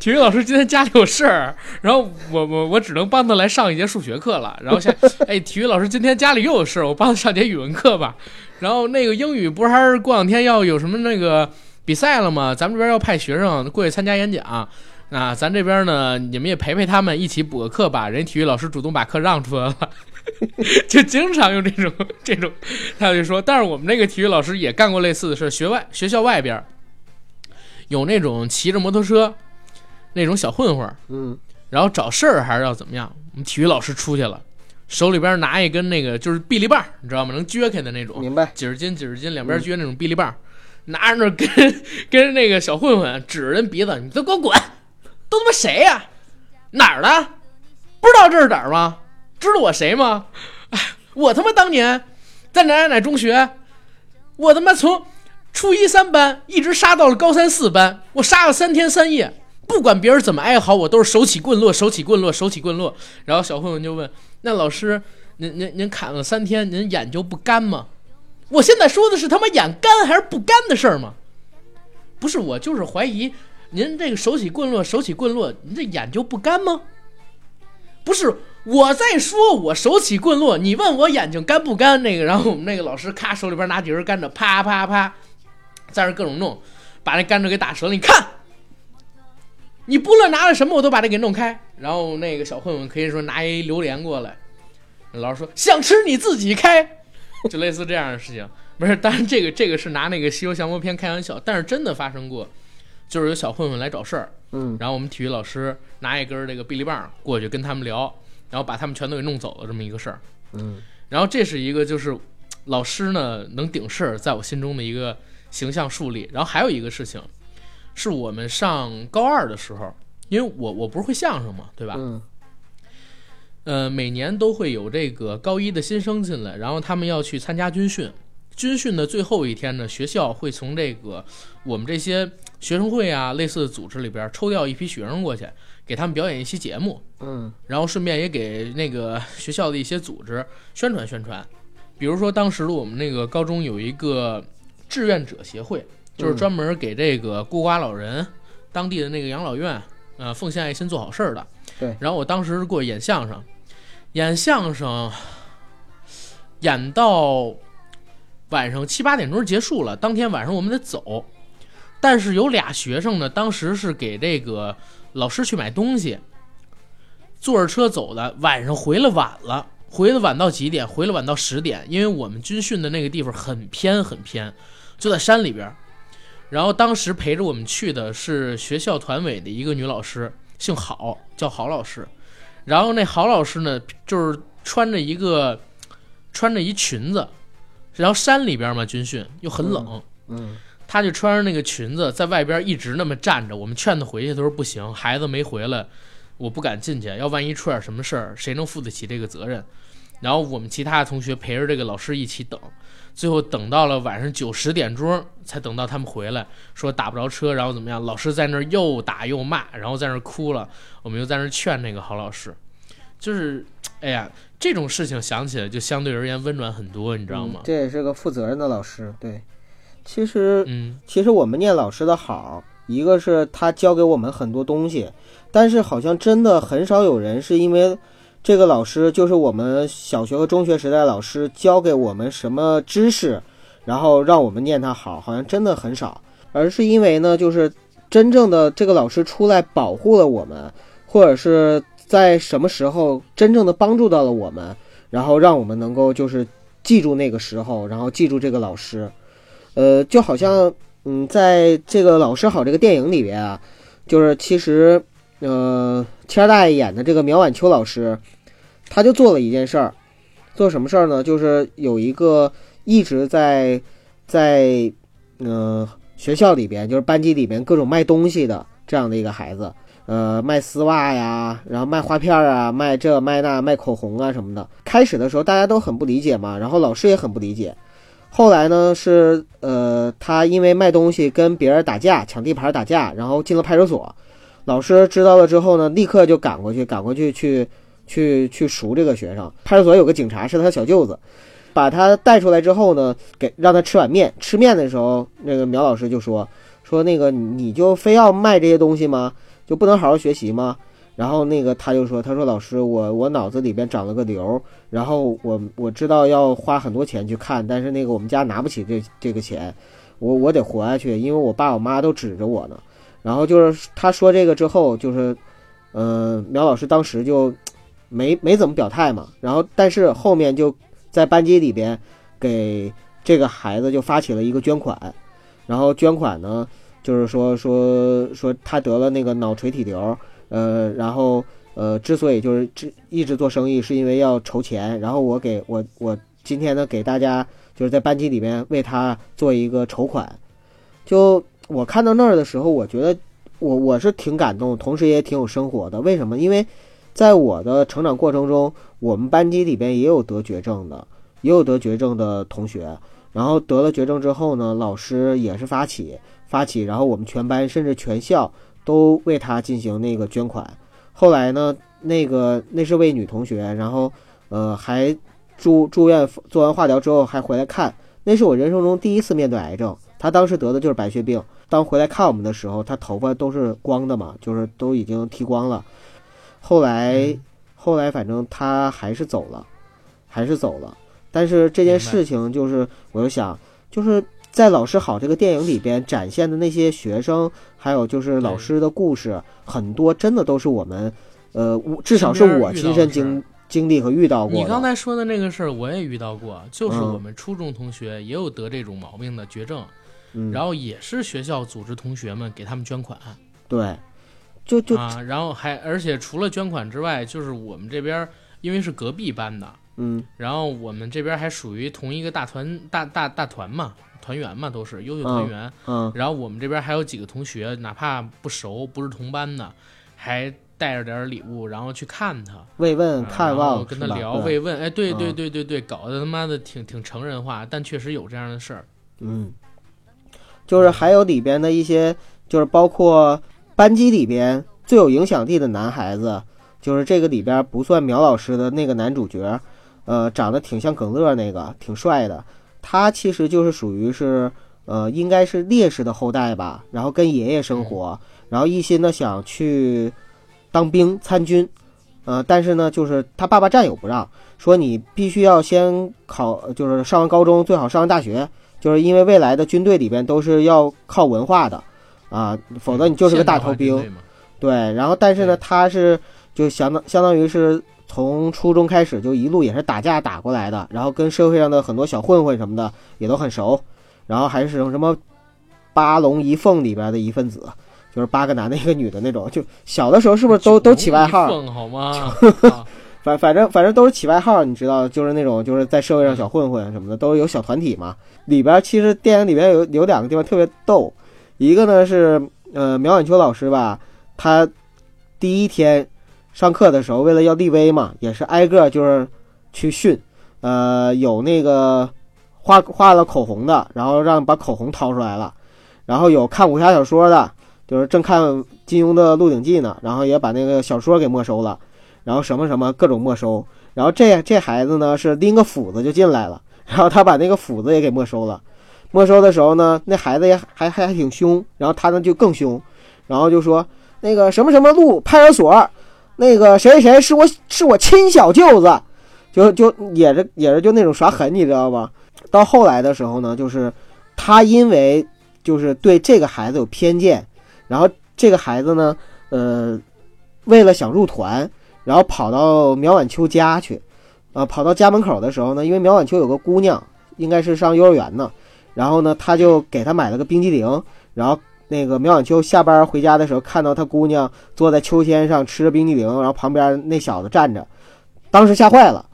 体育老师今天家里有事儿，然后我我我只能帮他来上一节数学课了。然后下，[LAUGHS] 哎，体育老师今天家里又有事儿，我帮他上节语文课吧。然后那个英语不是还是过两天要有什么那个比赛了吗？咱们这边要派学生过去参加演讲。啊，咱这边呢，你们也陪陪他们，一起补个课吧。人体育老师主动把课让出来了，[LAUGHS] 就经常用这种这种，他就说，但是我们那个体育老师也干过类似的事，学外学校外边有那种骑着摩托车那种小混混儿，嗯然后找事儿还是要怎么样？我们体育老师出去了，手里边拿一根那个就是臂力棒，你知道吗？能撅开的那种，明白。几十斤几十斤，两边撅那种臂力棒，拿着那跟跟那个小混混指着人鼻子，你都给我滚！都他妈谁呀、哪儿的？不知道这是哪儿吗？知道我谁吗？哎，我他妈当年在哪哪哪中学，我他妈从初一三班一直杀到了高三四班，我杀了三天三夜，不管别人怎么哀嚎，我都是手起棍落，手起棍落，手起棍落。然后小混混就问：“那老师，您您您砍了三天，您眼就不干吗？”我现在说的是他妈眼干还是不干的事儿吗？不是，我就是怀疑您这个手起棍落，手起棍落，您这眼就不干吗？不是，我在说我手起棍落，你问我眼睛干不干？那个，然后我们那个老师咔手里边拿几根甘蔗，啪啪啪，在那各种弄，把那甘蔗给打折了。你看，你不论拿了什么，我都把它给弄开。然后那个小混混可以说拿一榴莲过来，老师说想吃你自己开，就类似这样的事情。不是，当然这个这个是拿那个《西游降魔篇》开玩笑，但是真的发生过，就是有小混混来找事儿，嗯然后我们体育老师拿一根这个臂力棒过去跟他们聊，然后把他们全都给弄走了这么一个事儿。嗯然后这是一个就是老师呢能顶事儿，在我心中的一个形象树立。然后还有一个事情，是我们上高二的时候，因为我我不是会相声嘛，对吧？嗯呃，每年都会有这个高一的新生进来，然后他们要去参加军训。军训的最后一天呢，学校会从这个我们这些学生会啊类似的组织里边抽调一批学生过去，给他们表演一期节目。嗯然后顺便也给那个学校的一些组织宣传宣传。比如说，当时我们那个高中有一个志愿者协会，就是专门给这个孤寡老人、当地的那个养老院，呃，奉献爱心做好事儿的。对然后我当时过去演相声，演相声，演到晚上七八点钟结束了。当天晚上我们得走，但是有俩学生呢，当时是给这个老师去买东西，坐着车走的，晚上回来晚了，回来晚到几点？回来晚到十点，因为我们军训的那个地方很偏很偏，就在山里边儿。然后当时陪着我们去的是学校团委的一个女老师，姓郝，叫郝老师。然后那郝老师呢，就是穿着一个穿着一裙子，然后山里边嘛军训又很冷，嗯她就穿着那个裙子在外边一直那么站着。我们劝她回去，她说不行，孩子没回来，我不敢进去，要万一出点什么事儿，谁能负得起这个责任？然后我们其他的同学陪着这个老师一起等，最后等到了晚上九十点钟才等到他们回来，说打不着车，然后怎么样？老师在那儿又打又骂，然后在那儿哭了，我们又在那儿劝那个好老师，就是，哎呀，这种事情想起来就相对而言温暖很多，你知道吗嗯？这也是个负责任的老师。对，其实嗯其实我们念老师的好，一个是他教给我们很多东西，但是好像真的很少有人是因为这个老师就是我们小学和中学时代老师教给我们什么知识，然后让我们念他好，好像真的很少，而是因为呢，就是真正的这个老师出来保护了我们，或者是在什么时候真正的帮助到了我们，然后让我们能够就是记住那个时候，然后记住这个老师，呃，就好像嗯，在这个《老师好》这个电影里边啊，就是其实呃，谦儿大爷演的这个苗婉秋老师，他就做了一件事儿，做什么事儿呢？就是有一个一直在在呃学校里边，就是班级里边各种卖东西的这样的一个孩子。呃，卖丝袜呀，然后卖花片啊，卖这卖那，卖口红啊什么的。开始的时候大家都很不理解嘛，然后老师也很不理解。后来呢，是呃，他因为卖东西跟别人打架，抢地盘打架，然后进了派出所。老师知道了之后呢，立刻就赶过去，赶过去去去去赎这个学生。派出所有个警察是他小舅子，把他带出来之后呢，给让他吃碗面。吃面的时候，那个苗老师就说说那个你就非要卖这些东西吗？就不能好好学习吗？然后那个他就说：“他说老师，我我脑子里边长了个瘤，然后我我知道要花很多钱去看，但是那个我们家拿不起这这个钱，我我得活下去，因为我爸我妈都指着我呢。然后就是他说这个之后，就是，嗯，苗老师当时就没没怎么表态嘛。然后但是后面就在班级里边给这个孩子就发起了一个捐款，然后捐款呢。”就是说说说他得了那个脑垂体瘤，呃，然后呃，之所以就是一一直做生意，是因为要筹钱。然后我给我我今天呢给大家就是在班级里边为他做一个筹款。就我看到那儿的时候，我觉得我我是挺感动，同时也挺有生活的。为什么？因为在我的成长过程中，我们班级里边也有得绝症的，也有得绝症的同学。然后得了绝症之后呢，老师也是发起。发起，然后我们全班甚至全校都为他进行那个捐款。后来呢，那个那是位女同学，然后呃还住住院做完化疗之后还回来看。那是我人生中第一次面对癌症。她当时得的就是白血病。当回来看我们的时候，他头发都是光的嘛，就是都已经剃光了。后来后来反正他还是走了，还是走了。但是这件事情就是，我就想就是。在《老师好》这个电影里边展现的那些学生，还有就是老师的故事，很多真的都是我们，呃，至少是我亲身经经历和遇到过。你刚才说的那个事儿，我也遇到过，就是我们初中同学也有得这种毛病的绝症，然后也是学校组织同学们给他们捐款。对，就就啊，然后还而且除了捐款之外，就是我们这边因为是隔壁班的，嗯，然后我们这边还属于同一个大团大大大团嘛。团员嘛，都是优秀团员。嗯，然后我们这边还有几个同学，哪怕不熟，不是同班的，还带着点礼物，然后去看他，慰问、看望，跟他聊慰问。哎，对对对对对，搞得他妈的挺挺成人化，但确实有这样的事儿。嗯，就是还有里边的一些，就是包括班级里边最有影响力的男孩子，就是这个里边不算苗老师的那个男主角，呃，长得挺像耿乐那个，挺帅的。他其实就是属于是，呃，应该是烈士的后代吧。然后跟爷爷生活，然后一心的想去当兵参军，呃，但是呢，就是他爸爸战友不让，说你必须要先考，就是上完高中，最好上完大学，就是因为未来的军队里边都是要靠文化的，啊，否则你就是个大头兵。对，然后但是呢，他是就相当相当于是。从初中开始就一路也是打架打过来的，然后跟社会上的很多小混混什么的也都很熟，然后还是什么八龙一凤里边的一份子，就是八个男的一个女的那种。就小的时候是不是都都起外号？好吗？[LAUGHS] 反反正反正都是起外号，你知道，就是那种就是在社会上小混混什么的都有小团体嘛。里边其实电影里边有有两个地方特别逗，一个呢是呃苗晚秋老师吧，他第一天。上课的时候，为了要立威嘛，也是挨个就是去训，呃，有那个画画了口红的，然后让把口红掏出来了，然后有看武侠小说的，就是正看金庸的《鹿鼎记》呢，然后也把那个小说给没收了，然后什么什么各种没收，然后这这孩子呢是拎个斧子就进来了，然后他把那个斧子也给没收了，没收的时候呢，那孩子也还还还挺凶，然后他呢就更凶，然后就说那个什么什么路派出所。那个谁谁谁是我是我亲小舅子，就就也是也是就那种耍狠，你知道吧？到后来的时候呢，就是他因为就是对这个孩子有偏见，然后这个孩子呢，呃，为了想入团，然后跑到苗婉秋家去，啊，跑到家门口的时候呢，因为苗婉秋有个姑娘，应该是上幼儿园呢，然后呢，他就给她买了个冰激凌，然后那个苗婉秋下班回家的时候，看到他姑娘坐在秋千上吃着冰激凌，然后旁边那小子站着，当时吓坏了，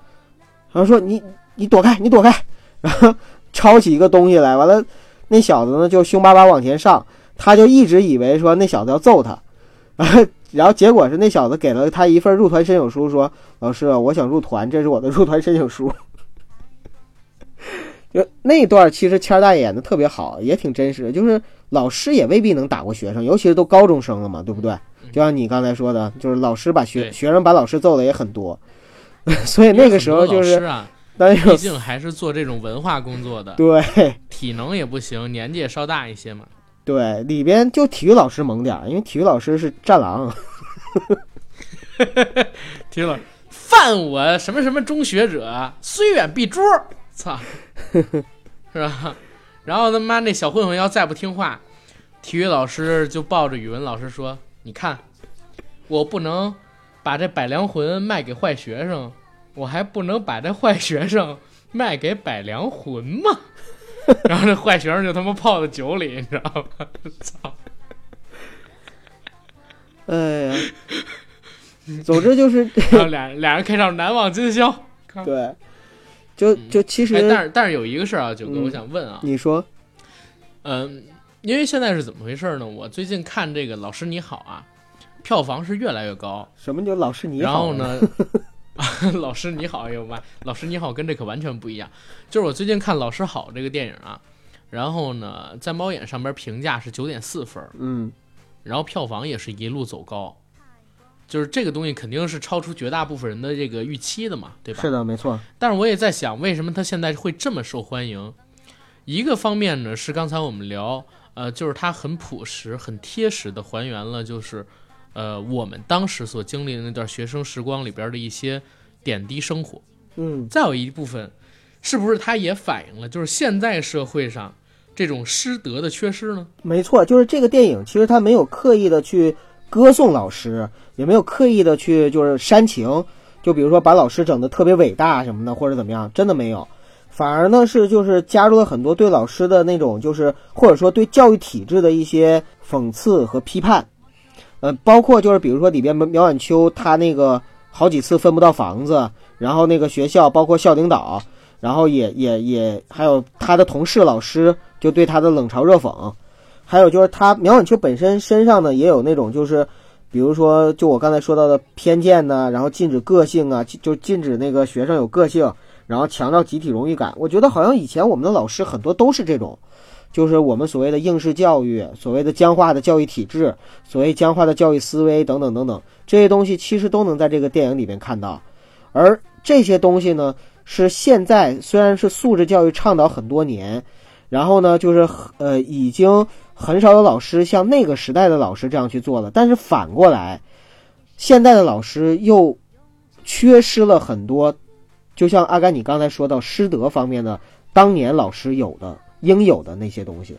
然后说你你躲开，你躲开，[LAUGHS] 然后抄起一个东西来，完了那小子呢就凶巴巴往前上。他就一直以为说那小子要揍他，然 [LAUGHS] 后结果是那小子给了他一份入团申请书，说：“老师，我想入团，这是我的入团申请书。[LAUGHS] ”就那段其实谦儿大爷演的特别好，也挺真实。就是老师也未必能打过学生，尤其是都高中生了嘛，对不对？就像你刚才说的，就是老师把学学生把老师揍的也很多，[LAUGHS] 所以那个时候就是，毕竟还是做这种文化工作的，对，体能也不行，年纪也稍大一些嘛。对，里边就体育老师猛点儿，因为体育老师是战狼。[LAUGHS] 体育老师，犯我什么什么中学者，虽远必诛。操，是吧？然后他妈那小混混要再不听话，体育老师就抱着语文老师说：“你看，我不能把这百良魂卖给坏学生，我还不能把这坏学生卖给百良魂吗？” [LAUGHS] 然后这坏学生就他妈泡在酒里，你知道吗？[LAUGHS] 操！哎呀，总之就是俩俩人开场难忘今宵。[LAUGHS] 对，就就其实，但是但是有一个事儿啊，九哥，我想问啊，你说，嗯，因为现在是怎么回事呢？我最近看这个《老师你好》啊，票房是越来越高。什么叫《老师你好》？然后呢？[LAUGHS] 老师你好，哎呦妈，老师你好，跟这可完全不一样。就是我最近看《老师好》这个电影啊，然后呢，在猫眼上边评价是九点四分，嗯，然后票房也是一路走高，就是这个东西肯定是超出绝大部分人的这个预期的嘛，对吧？是的，没错。但是我也在想，为什么它现在会这么受欢迎？一个方面呢，是刚才我们聊，呃，就是它很朴实、很贴实的还原了，就是。呃，我们当时所经历的那段学生时光里边的一些点滴生活，嗯，再有一部分，是不是它也反映了就是现在社会上这种师德的缺失呢？没错，就是这个电影其实它没有刻意的去歌颂老师，也没有刻意的去就是煽情，就比如说把老师整的特别伟大什么的，或者怎么样，真的没有，反而呢是就是加入了很多对老师的那种就是或者说对教育体制的一些讽刺和批判。呃，包括就是比如说里边苗晚秋，他那个好几次分不到房子，然后那个学校，包括校领导，然后也也也还有他的同事老师就对他的冷嘲热讽，还有就是他苗晚秋本身身上呢也有那种就是，比如说就我刚才说到的偏见呢，然后禁止个性啊，就禁止那个学生有个性，然后强调集体荣誉感。我觉得好像以前我们的老师很多都是这种。就是我们所谓的应试教育，所谓的僵化的教育体制，所谓僵化的教育思维等等等等，这些东西其实都能在这个电影里面看到。而这些东西呢，是现在虽然是素质教育倡导很多年，然后呢，就是呃，已经很少有老师像那个时代的老师这样去做了。但是反过来，现在的老师又缺失了很多，就像阿甘你刚才说到师德方面的，当年老师有的。应有的那些东西，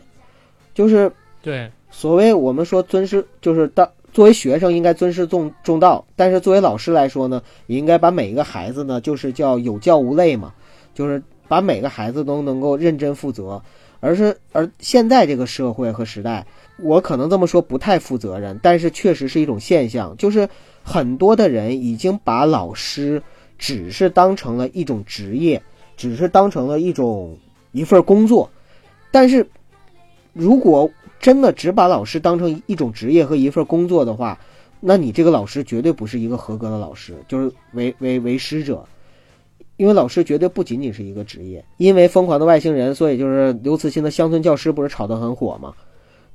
就是对所谓我们说尊师，就是当作为学生应该尊师重重道，但是作为老师来说呢，也应该把每一个孩子呢，就是叫有教无类嘛，就是把每个孩子都能够认真负责。而是而现在这个社会和时代，我可能这么说不太负责任，但是确实是一种现象，就是很多的人已经把老师只是当成了一种职业，只是当成了一种一份工作。但是，如果真的只把老师当成一种职业和一份工作的话，那你这个老师绝对不是一个合格的老师，就是为为为师者。因为老师绝对不仅仅是一个职业。因为疯狂的外星人，所以就是刘慈欣的《乡村教师》不是炒得很火吗？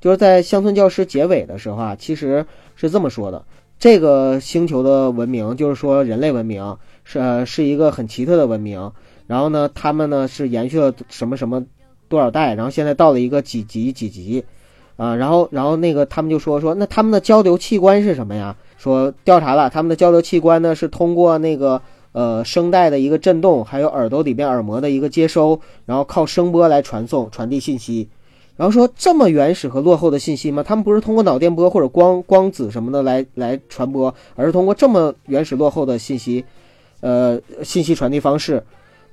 就是在《乡村教师》结尾的时候啊，其实是这么说的：这个星球的文明，就是说人类文明是是一个很奇特的文明。然后呢，他们呢是延续了什么什么。多少代？然后现在到了一个几级几级，啊，然后然后那个他们就说说，那他们的交流器官是什么呀？说调查了，他们的交流器官呢是通过那个呃声带的一个震动，还有耳朵里边耳膜的一个接收，然后靠声波来传送传递信息。然后说这么原始和落后的信息吗？他们不是通过脑电波或者光光子什么的来来传播，而是通过这么原始落后的信息，呃，信息传递方式。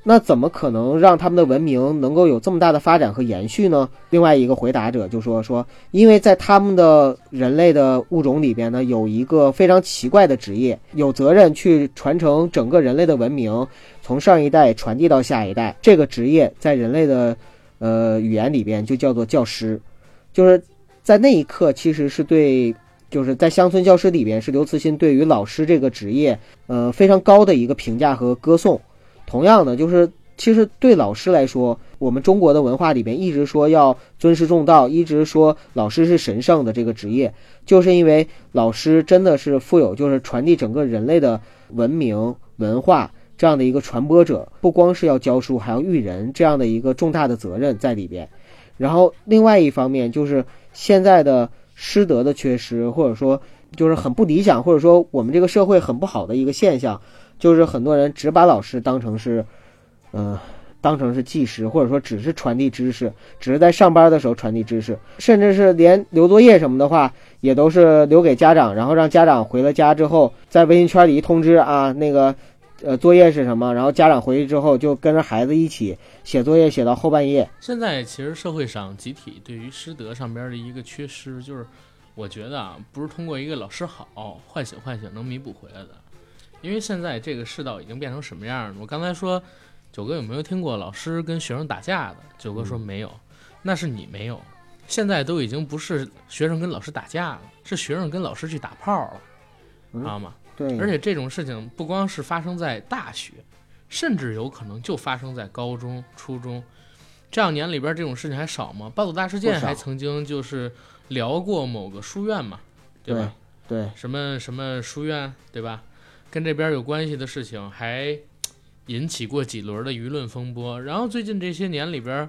那怎么可能让他们的文明能够有这么大的发展和延续呢？另外一个回答者就说说，因为在他们的人类的物种里边呢，有一个非常奇怪的职业，有责任去传承整个人类的文明，从上一代传递到下一代。这个职业在人类的呃语言里边就叫做教师，就是在那一刻其实是对，就是在乡村教师里边是刘慈欣对于老师这个职业呃非常高的一个评价和歌颂。同样的，就是其实对老师来说，我们中国的文化里边一直说要尊师重道，一直说老师是神圣的这个职业，就是因为老师真的是富有，就是传递整个人类的文明文化这样的一个传播者，不光是要教书，还要育人这样的一个重大的责任在里边。然后另外一方面就是现在的师德的缺失，或者说就是很不理想，或者说我们这个社会很不好的一个现象。就是很多人只把老师当成是，嗯，当成是技师，或者说只是传递知识，只是在上班的时候传递知识，甚至是连留作业什么的话，也都是留给家长，然后让家长回了家之后，在微信圈里一通知啊，那个，呃，作业是什么，然后家长回去之后就跟着孩子一起写作业，写到后半夜。现在其实社会上集体对于师德上边的一个缺失，就是我觉得啊，不是通过一个老师好唤醒唤醒能弥补回来的。因为现在这个世道已经变成什么样了？我刚才说，九哥有没有听过老师跟学生打架的？九哥说没有，那是你没有。现在都已经不是学生跟老师打架了，是学生跟老师去打炮了，知道吗？对。而且这种事情不光是发生在大学，甚至有可能就发生在高中、初中。这两年里边这种事情还少吗？暴走大事件还曾经就是聊过某个书院嘛，对吧？对。什么什么书院，对吧？跟这边有关系的事情还引起过几轮的舆论风波，然后最近这些年里边，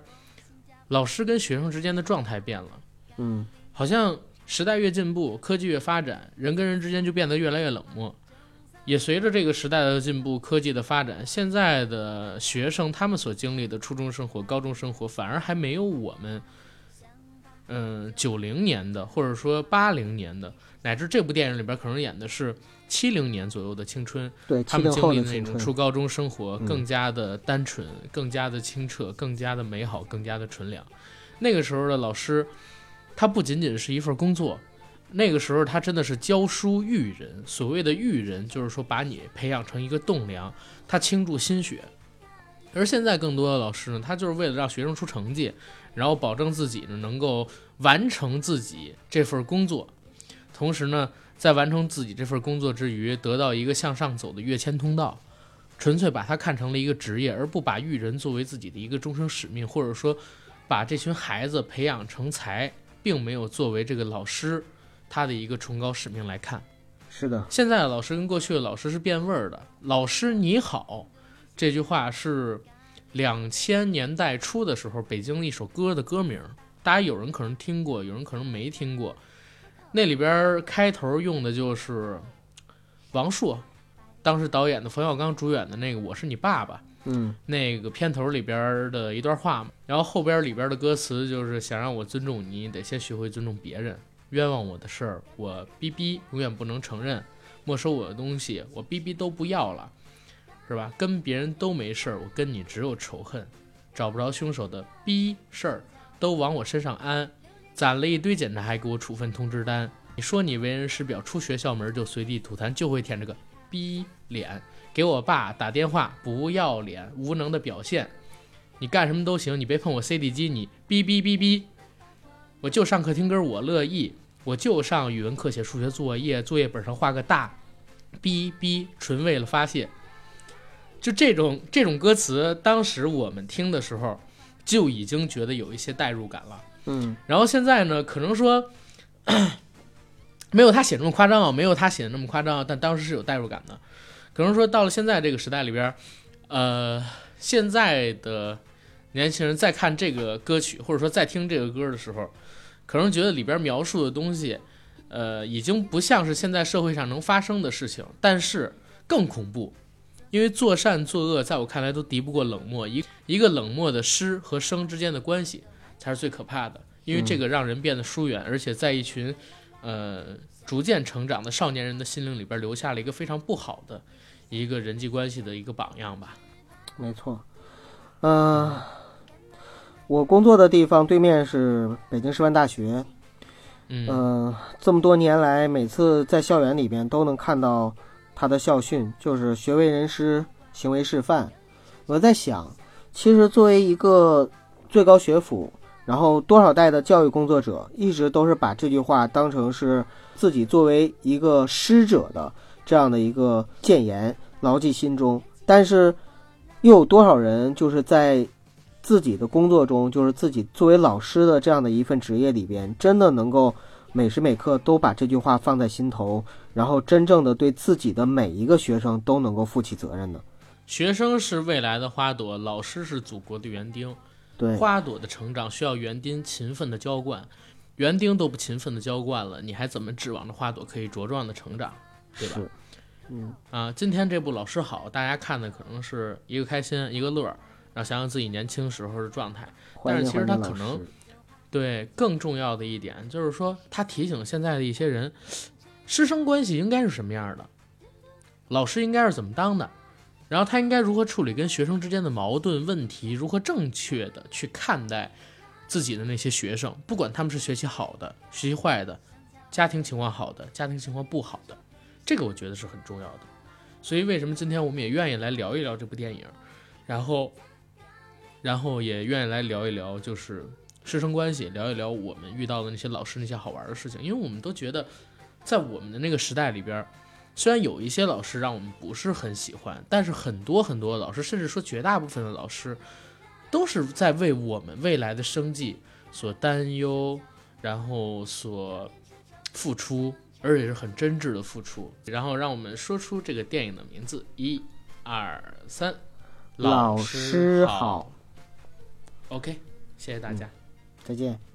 老师跟学生之间的状态变了，嗯，好像时代越进步，科技越发展，人跟人之间就变得越来越冷漠，也随着这个时代的进步，科技的发展，现在的学生他们所经历的初中生活、高中生活，反而还没有我们，嗯，九零年的或者说八零年的，乃至这部电影里边可能演的是。七零年左右的青春，对他们经历的那种初高中生活更加的单纯，更加的清澈，更加的美好，更加的纯良。那个时候的老师，他不仅仅是一份工作，那个时候他真的是教书育人。所谓的育人，就是说把你培养成一个栋梁，他倾注心血。而现在更多的老师呢，他就是为了让学生出成绩，然后保证自己呢能够完成自己这份工作，同时呢。在完成自己这份工作之余，得到一个向上走的跃迁通道，纯粹把它看成了一个职业，而不把育人作为自己的一个终生使命，或者说把这群孩子培养成才，并没有作为这个老师他的一个崇高使命来看。是的，现在的老师跟过去的老师是变味儿的。老师你好，这句话是两千年代初的时候北京的一首歌的歌名，大家有人可能听过，有人可能没听过。那里边开头用的就是王朔，当时导演的冯小刚主演的那个《我是你爸爸》，嗯，那个片头里边的一段话嘛，然后后边里边的歌词就是想让我尊重你，得先学会尊重别人。冤枉我的事儿，我逼逼永远不能承认；没收我的东西，我逼逼都不要了，是吧？跟别人都没事儿，我跟你只有仇恨。找不着凶手的逼事儿，都往我身上安。攒了一堆检查，还给我处分通知单。你说你为人师表，出学校门就随地吐痰，就会舔这个逼脸，给我爸打电话，不要脸，无能的表现。你干什么都行，你别碰我 CD 机，你哔哔哔哔。我就上课听歌，我乐意。我就上语文课写数学作业，作业本上画个大哔哔，纯为了发泄。就这种这种歌词，当时我们听的时候，就已经觉得有一些代入感了。嗯，然后现在呢，可能说 [COUGHS] 没有他写那么夸张啊，没有他写的那么夸张，但当时是有代入感的。可能说到了现在这个时代里边，呃，现在的年轻人在看这个歌曲，或者说在听这个歌的时候，可能觉得里边描述的东西，呃，已经不像是现在社会上能发生的事情，但是更恐怖，因为作善作恶，在我看来都敌不过冷漠。一一个冷漠的师和生之间的关系。才是最可怕的，因为这个让人变得疏远，而且在一群呃逐渐成长的少年人的心灵里边留下了一个非常不好的一个人际关系的一个榜样吧。没错，嗯、我工作的地方对面是北京师范大学，嗯嗯、这么多年来，每次在校园里边都能看到他的校训，就是“学为人师，行为示范”。我在想，其实作为一个最高学府，然后多少代的教育工作者，一直都是把这句话当成是自己作为一个师者的这样的一个谏言，牢记心中。但是，又有多少人就是在自己的工作中，就是自己作为老师的这样的一份职业里边，真的能够每时每刻都把这句话放在心头，然后真正的对自己的每一个学生都能够负起责任呢？学生是未来的花朵，老师是祖国的园丁。对，花朵的成长需要园丁勤奋的浇灌，园丁都不勤奋的浇灌了，你还怎么指望着花朵可以茁壮的成长，对吧？嗯，啊，今天这部《老师好》，大家看的可能是一个开心，一个乐儿，然后想想自己年轻时候的状态。但是其实他可能对更重要的一点就是说，他提醒现在的一些人，师生关系应该是什么样的，老师应该是怎么当的，然后他应该如何处理跟学生之间的矛盾问题，如何正确的去看待自己的那些学生，不管他们是学习好的、学习坏的、家庭情况好的、家庭情况不好的，这个我觉得是很重要的。所以为什么今天我们也愿意来聊一聊这部电影，然后，然后也愿意来聊一聊就是师生关系，聊一聊我们遇到的那些老师那些好玩的事情，因为我们都觉得，在我们的那个时代里边，虽然有一些老师让我们不是很喜欢，但是很多很多老师，甚至说绝大部分的老师，都是在为我们未来的生计所担忧，然后所付出，而且是很真挚的付出。然后让我们说出这个电影的名字，一、二、三，老师师好好，OK，谢谢大家。再见。